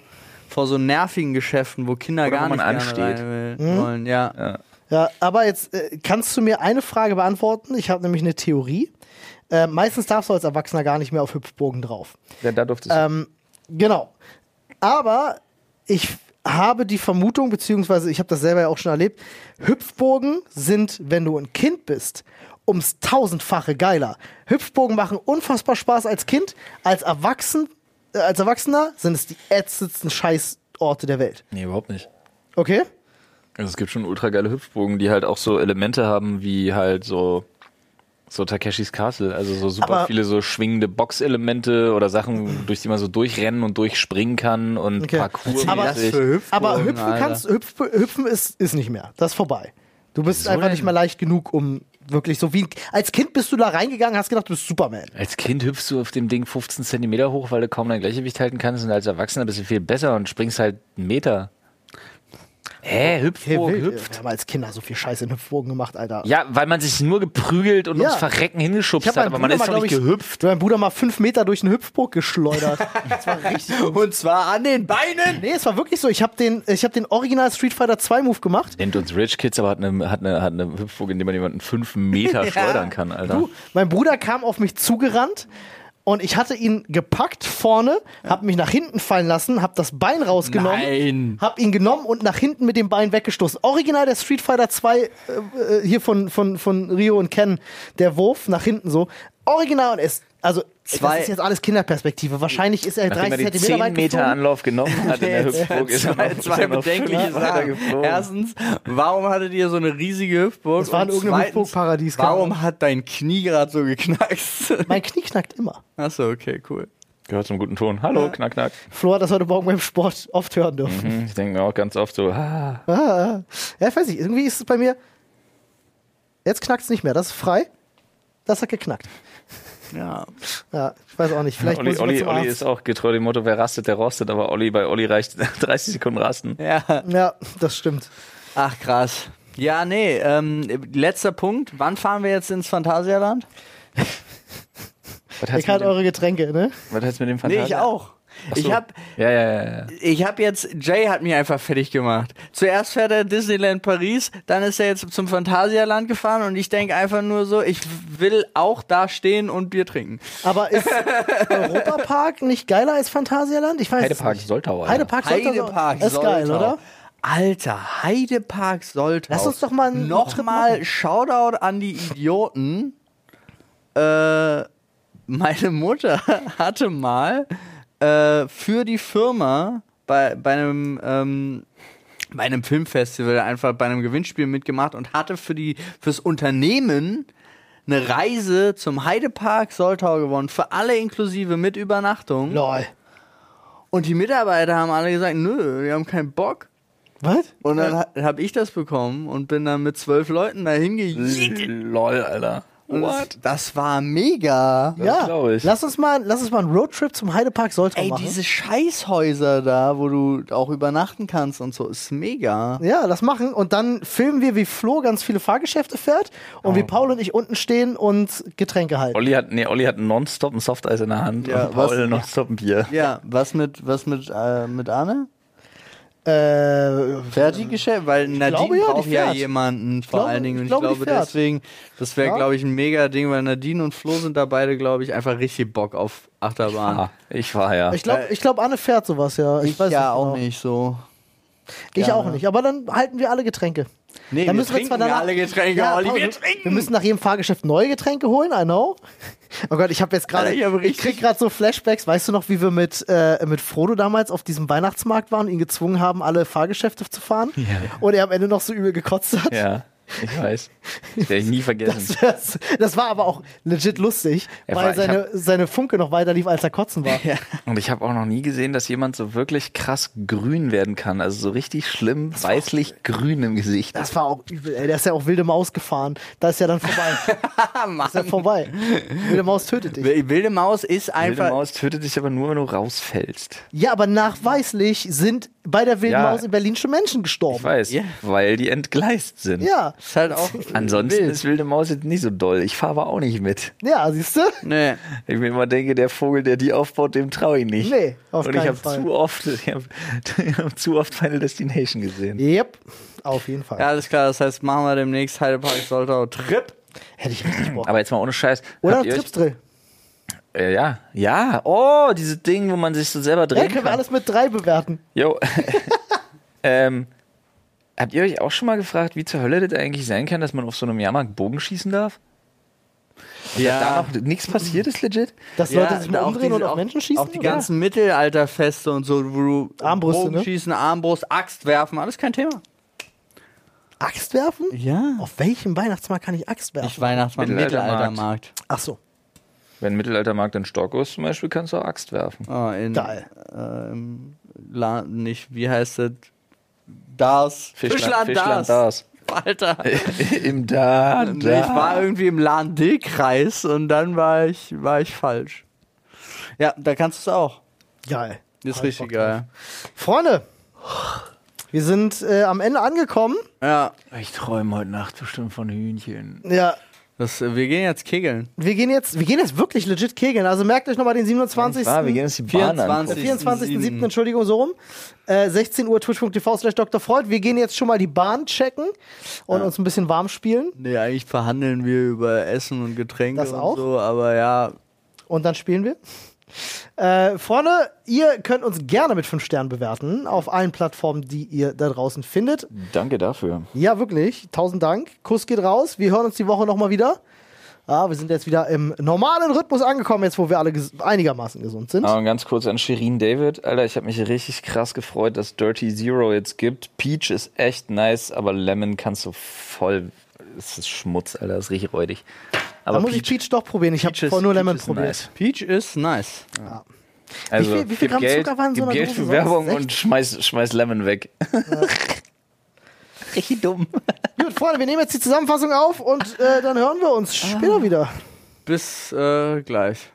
vor so nervigen Geschäften, wo Kinder
Oder
gar
wo
nicht
ansteht.
rein will, wollen. Ja.
Ja.
Ja, aber jetzt äh, kannst du mir eine Frage beantworten. Ich habe nämlich eine Theorie. Äh, meistens darfst du als Erwachsener gar nicht mehr auf Hüpfburgen drauf.
Ja, da durfte es.
Ähm, genau. Aber ich habe die Vermutung, beziehungsweise ich habe das selber ja auch schon erlebt, Hüpfburgen sind, wenn du ein Kind bist, ums tausendfache geiler. Hüpfburgen machen unfassbar Spaß als Kind. Als, Erwachsen, als Erwachsener sind es die ätzendsten Scheißorte der Welt.
nee, überhaupt nicht.
Okay?
Also es gibt schon ultra geile Hüpfbogen, die halt auch so Elemente haben, wie halt so so Takeshis Castle, also so super
Aber-
viele so schwingende Boxelemente oder Sachen, durch die man so durchrennen und durchspringen kann und
Okay.
Parcours.
Aber-
das für Hüpfburgen,
Aber hüpfen
Alter.
kannst, hüpf, hüpfen ist, ist nicht mehr. Das ist vorbei. Du bist
Wieso
einfach
denn?
nicht mehr leicht genug, um wirklich so wie als Kind bist du da reingegangen, hast gedacht, du bist Superman.
Als Kind hüpfst du auf dem Ding 15 Zentimeter hoch, weil du kaum dein Gleichgewicht halten kannst und als Erwachsener bist du viel besser und springst halt einen Meter. Hä,
Hey,
Hüpfburg,
wild.
hüpft?
Wir haben als Kinder so viel Scheiße in Hüpfburgen gemacht, Alter.
Ja, weil man sich nur geprügelt und
Ja.
ums Verrecken
Ich
hingeschubst hat, aber man
Bruder
ist
mal,
doch nicht
ich,
gehüpft.
Hast meinen Bruder mal fünf Meter durch eine Hüpfburg geschleudert. das war richtig.
Und zwar an den Beinen.
Nee, es war wirklich so. Ich habe den, ich hab den Original Street Fighter 2 Move gemacht.
Nennt uns Rich Kids, aber hat eine, hat eine, hat eine Hüpfburg, in der man jemanden fünf Meter schleudern kann, Alter.
Du, mein Bruder kam auf mich zugerannt und ich hatte ihn gepackt vorne, hab mich nach hinten fallen lassen, hab das Bein rausgenommen,
Nein.
hab ihn genommen und nach hinten mit dem Bein weggestoßen. Original der Street Fighter 2 äh, äh, hier von, von, von Rio und Ken, der Wurf nach hinten so. Original und es, also
Zwei-
das ist jetzt alles Kinderperspektive. Wahrscheinlich ist er
Nachdem
30
er die
Zentimeter
10
weit
Meter. Anlauf genommen hat in der Hüpfburg, ist er
zwei,
noch,
zwei bedenkliche Sachen. Erstens, warum hattet ihr so eine riesige Hüpfburg?
Das war in irgendeinem Hüpfburg-Paradies,
Warum hat dein Knie gerade so geknackst?
Mein Knie knackt immer.
Achso, okay, cool.
Gehört zum guten Ton. Hallo, knack, knack.
Flo hat das heute Morgen beim Sport oft hören dürfen.
Hm, Ich denke mir auch ganz oft so, ah,
Ah, ja, ich weiß nicht, irgendwie ist es bei mir. Jetzt knackt es nicht mehr, das ist frei. Das hat geknackt.
Ja.
Ja, ich weiß auch nicht. Vielleicht muss
Olli,
ich
Olli, Olli ist auch getreu dem Motto, wer rastet, der rostet, aber Olli, bei Olli reicht 30 Sekunden rasten.
Ja.
Ja, das stimmt.
Ach, krass. Ja, nee, ähm, letzter Punkt. Wann fahren wir jetzt ins Phantasialand?
Mit dem,
eure Getränke, ne?
was hat's mit dem
Nee,
Fantasia?
ich auch.
So.
Ich hab,
Ja, ja, ja, ja.
ich hab jetzt, Jay hat mich einfach fertig gemacht. Zuerst fährt er Disneyland Paris, dann ist er jetzt zum Phantasialand gefahren und ich denke einfach nur so, ich will auch da stehen und Bier trinken.
Aber ist Europapark nicht geiler als Phantasialand? Ich weiß es
Heidepark
nicht.
Soltau. Alter.
Heidepark Soltau
Heidepark
ist geil,
Soltau.
oder?
Alter, Heidepark Soltau.
Lass uns doch mal einen Trip
Nochmal
machen.
Shoutout an die Idioten. Äh, meine Mutter hatte mal äh, für die Firma bei, bei einem ähm, bei einem Filmfestival einfach bei einem Gewinnspiel mitgemacht und hatte für die fürs Unternehmen eine Reise zum Heidepark Soltau gewonnen, für alle inklusive mit Übernachtung.
Lol.
Und die Mitarbeiter haben alle gesagt, nö, die haben keinen Bock.
Was?
Und dann ha habe ich das bekommen und bin dann mit zwölf Leuten dahin gegangen.
Lol, Alter.
Das, das war mega.
Ja,
glaub ich.
lass uns mal, lass uns mal einen Roadtrip zum Heidepark Soltau
Ey,
machen.
diese Scheißhäuser da, wo du auch übernachten kannst und so, ist mega.
Ja, das machen und dann filmen wir, wie Flo ganz viele Fahrgeschäfte fährt und wie
Oh.
Paul und ich unten stehen und Getränke halten.
Olli hat, nee, Olli hat nonstop ein Softeis in der Hand
Ja,
und Paul
was-
nonstop ein Bier.
Ja, was mit, was mit, äh, mit Anne?
Äh,
Fertiggeschäft? Weil Nadine
glaube ja,
braucht ja jemanden vor
glaube-
allen Dingen. Und
ich
ich
glaube, die
glaube, deswegen, das wäre,
Ja.
glaube ich, ein mega Ding, weil Nadine und Flo sind da beide, glaube ich, einfach richtig Bock auf Achterbahn.
Ah, ich war ja.
ich glaube, ich glaub, Anne fährt sowas, ja. Ich,
ich
weiß
ja
nicht
auch
genau.
nicht so.
Ich
gerne.
auch nicht. Aber dann halten wir alle Getränke.
Nee,
Dann
wir
müssen wir zwar danach-
alle Getränke,
Ja,
Olli, wir
wir, müssen nach jedem Fahrgeschäft neue Getränke holen, I know. Oh Gott, ich habe jetzt gerade,
ich
ich, krieg gerade so Flashbacks. Weißt du noch, wie wir mit, äh, mit Frodo damals auf diesem Weihnachtsmarkt waren und ihn gezwungen haben, alle Fahrgeschäfte zu fahren? Und er am Ende noch so übel gekotzt hat?
Ja. Ich weiß. Das werde ich nie vergessen.
Das, das war aber auch legit lustig,
Er
weil
war-
seine, seine Funke noch weiter lief, als er kotzen war.
Und ich habe auch noch nie gesehen, dass jemand so wirklich krass grün werden kann. Also so richtig schlimm weißlich grün im Gesicht.
Das war auch übel, ey. Der ist ja auch wilde Maus gefahren. Da ist ja dann vorbei.
Mann.
ist ja vorbei. Wilde Maus tötet dich.
Wilde Maus ist
Wilde
einfach.
Maus tötet dich aber nur, wenn du rausfällst.
Ja, aber nachweislich sind bei der wilden
Ja.
Maus in Berlin schon Menschen gestorben.
Ich weiß,
Ja.
weil die entgleist sind.
Ja,
Ist halt auch.
Ansonsten
wild.
ist wilde Maus jetzt nicht so doll. Ich fahre aber auch nicht mit.
ja, siehst du?
Nee.
Ich mir immer denke, der Vogel, der die aufbaut, dem traue ich nicht.
Nee, auf
Und ich habe
Fall.
zu oft, ich habe hab zu oft Final Destination gesehen.
Yep, auf jeden Fall.
Ja, alles klar. Das heißt, machen wir demnächst Heidepark Soltau Trip.
Hätte ich richtig Bock.
Aber jetzt mal ohne Scheiß.
Oder Tripsdrill.
Äh, ja, ja. Oh, dieses Ding, wo man sich so selber
Ja,
drehen
können wir
kann.
alles mit drei bewerten.
Jo. ähm, habt ihr euch auch schon mal gefragt, wie zur Hölle das eigentlich sein kann, dass man auf so einem Jahrmarkt Bogen schießen darf? Da noch nichts passiert ist legit?
Dass Leute sich mal umdrehen
diese-
und auf
auch-
Menschen schießen?
Auch die
oder?
ganzen Mittelalterfeste und so, wo du
Armbrüste, ne?
schießen, Armbrust, Axt werfen, alles kein Thema.
Axt werfen?
Ja.
Auf welchem Weihnachtsmarkt kann ich Axt werfen?
Nicht Weihnachtsmarkt,
Mittelaltermarkt.
Mittelaltermarkt.
Ach so.
Wenn Mittelaltermarkt in Stock ist, zum Beispiel, kannst du auch Axt werfen.
Oh, in,
Geil.
Ähm, La nicht, wie heißt das? Das.
Fischland, Fischland das.
Alter.
Im da,
Nee, Ich war irgendwie im Lahn D-Kreis und dann war ich, war ich falsch. Ja, da kannst du es auch.
Geil.
Ist
Hab ich
richtig geil.
Freunde, wir sind äh, am Ende angekommen.
Ja,
Ich träume heute Nacht bestimmt von Hühnchen.
Ja,
das, äh, wir gehen jetzt kegeln.
wir gehen jetzt, wir gehen jetzt wirklich legit kegeln. Also merkt euch nochmal den 27.
Ah, wir gehen jetzt die Bahn an.
24.
24.07. Entschuldigung, so rum. Äh, 16 Uhr twitch.tv slash Dr. Freud. Wir gehen jetzt schon mal die Bahn checken und uns ein bisschen warm spielen.
Nee, eigentlich verhandeln wir über Essen und Getränke
Das
und
auch?
so, aber ja,
Und dann spielen wir. Äh, Freunde, ihr könnt uns gerne mit 5 Sternen bewerten auf allen Plattformen, die ihr da draußen findet.
Danke dafür.
Ja, wirklich. Tausend Dank. Kuss geht raus. Wir hören uns die Woche nochmal wieder. Ja, wir sind jetzt wieder im normalen Rhythmus angekommen, jetzt wo wir alle ges einigermaßen gesund sind.
Aber ganz kurz an Shirin David. Alter, ich habe mich richtig krass gefreut, dass Dirty Zero jetzt gibt. Peach ist echt nice, aber Lemon kannst du voll. Es ist Schmutz, Alter, das ist richtig räudig. Aber
da muss ich Peach doch probieren. Ich habe
Peach
vorher nur
Peach
Lemon probiert.
nice.
Peach ist nice.
Also,
Wie viel- wie viel Gramm
Geld,
Zucker waren so
Geld für Werbung
60?
und schmeiß, schmeiß Lemon weg. richtig dumm.
Gut, Freunde, wir nehmen jetzt die Zusammenfassung auf und äh, dann hören wir uns später wieder.
Bis äh, gleich.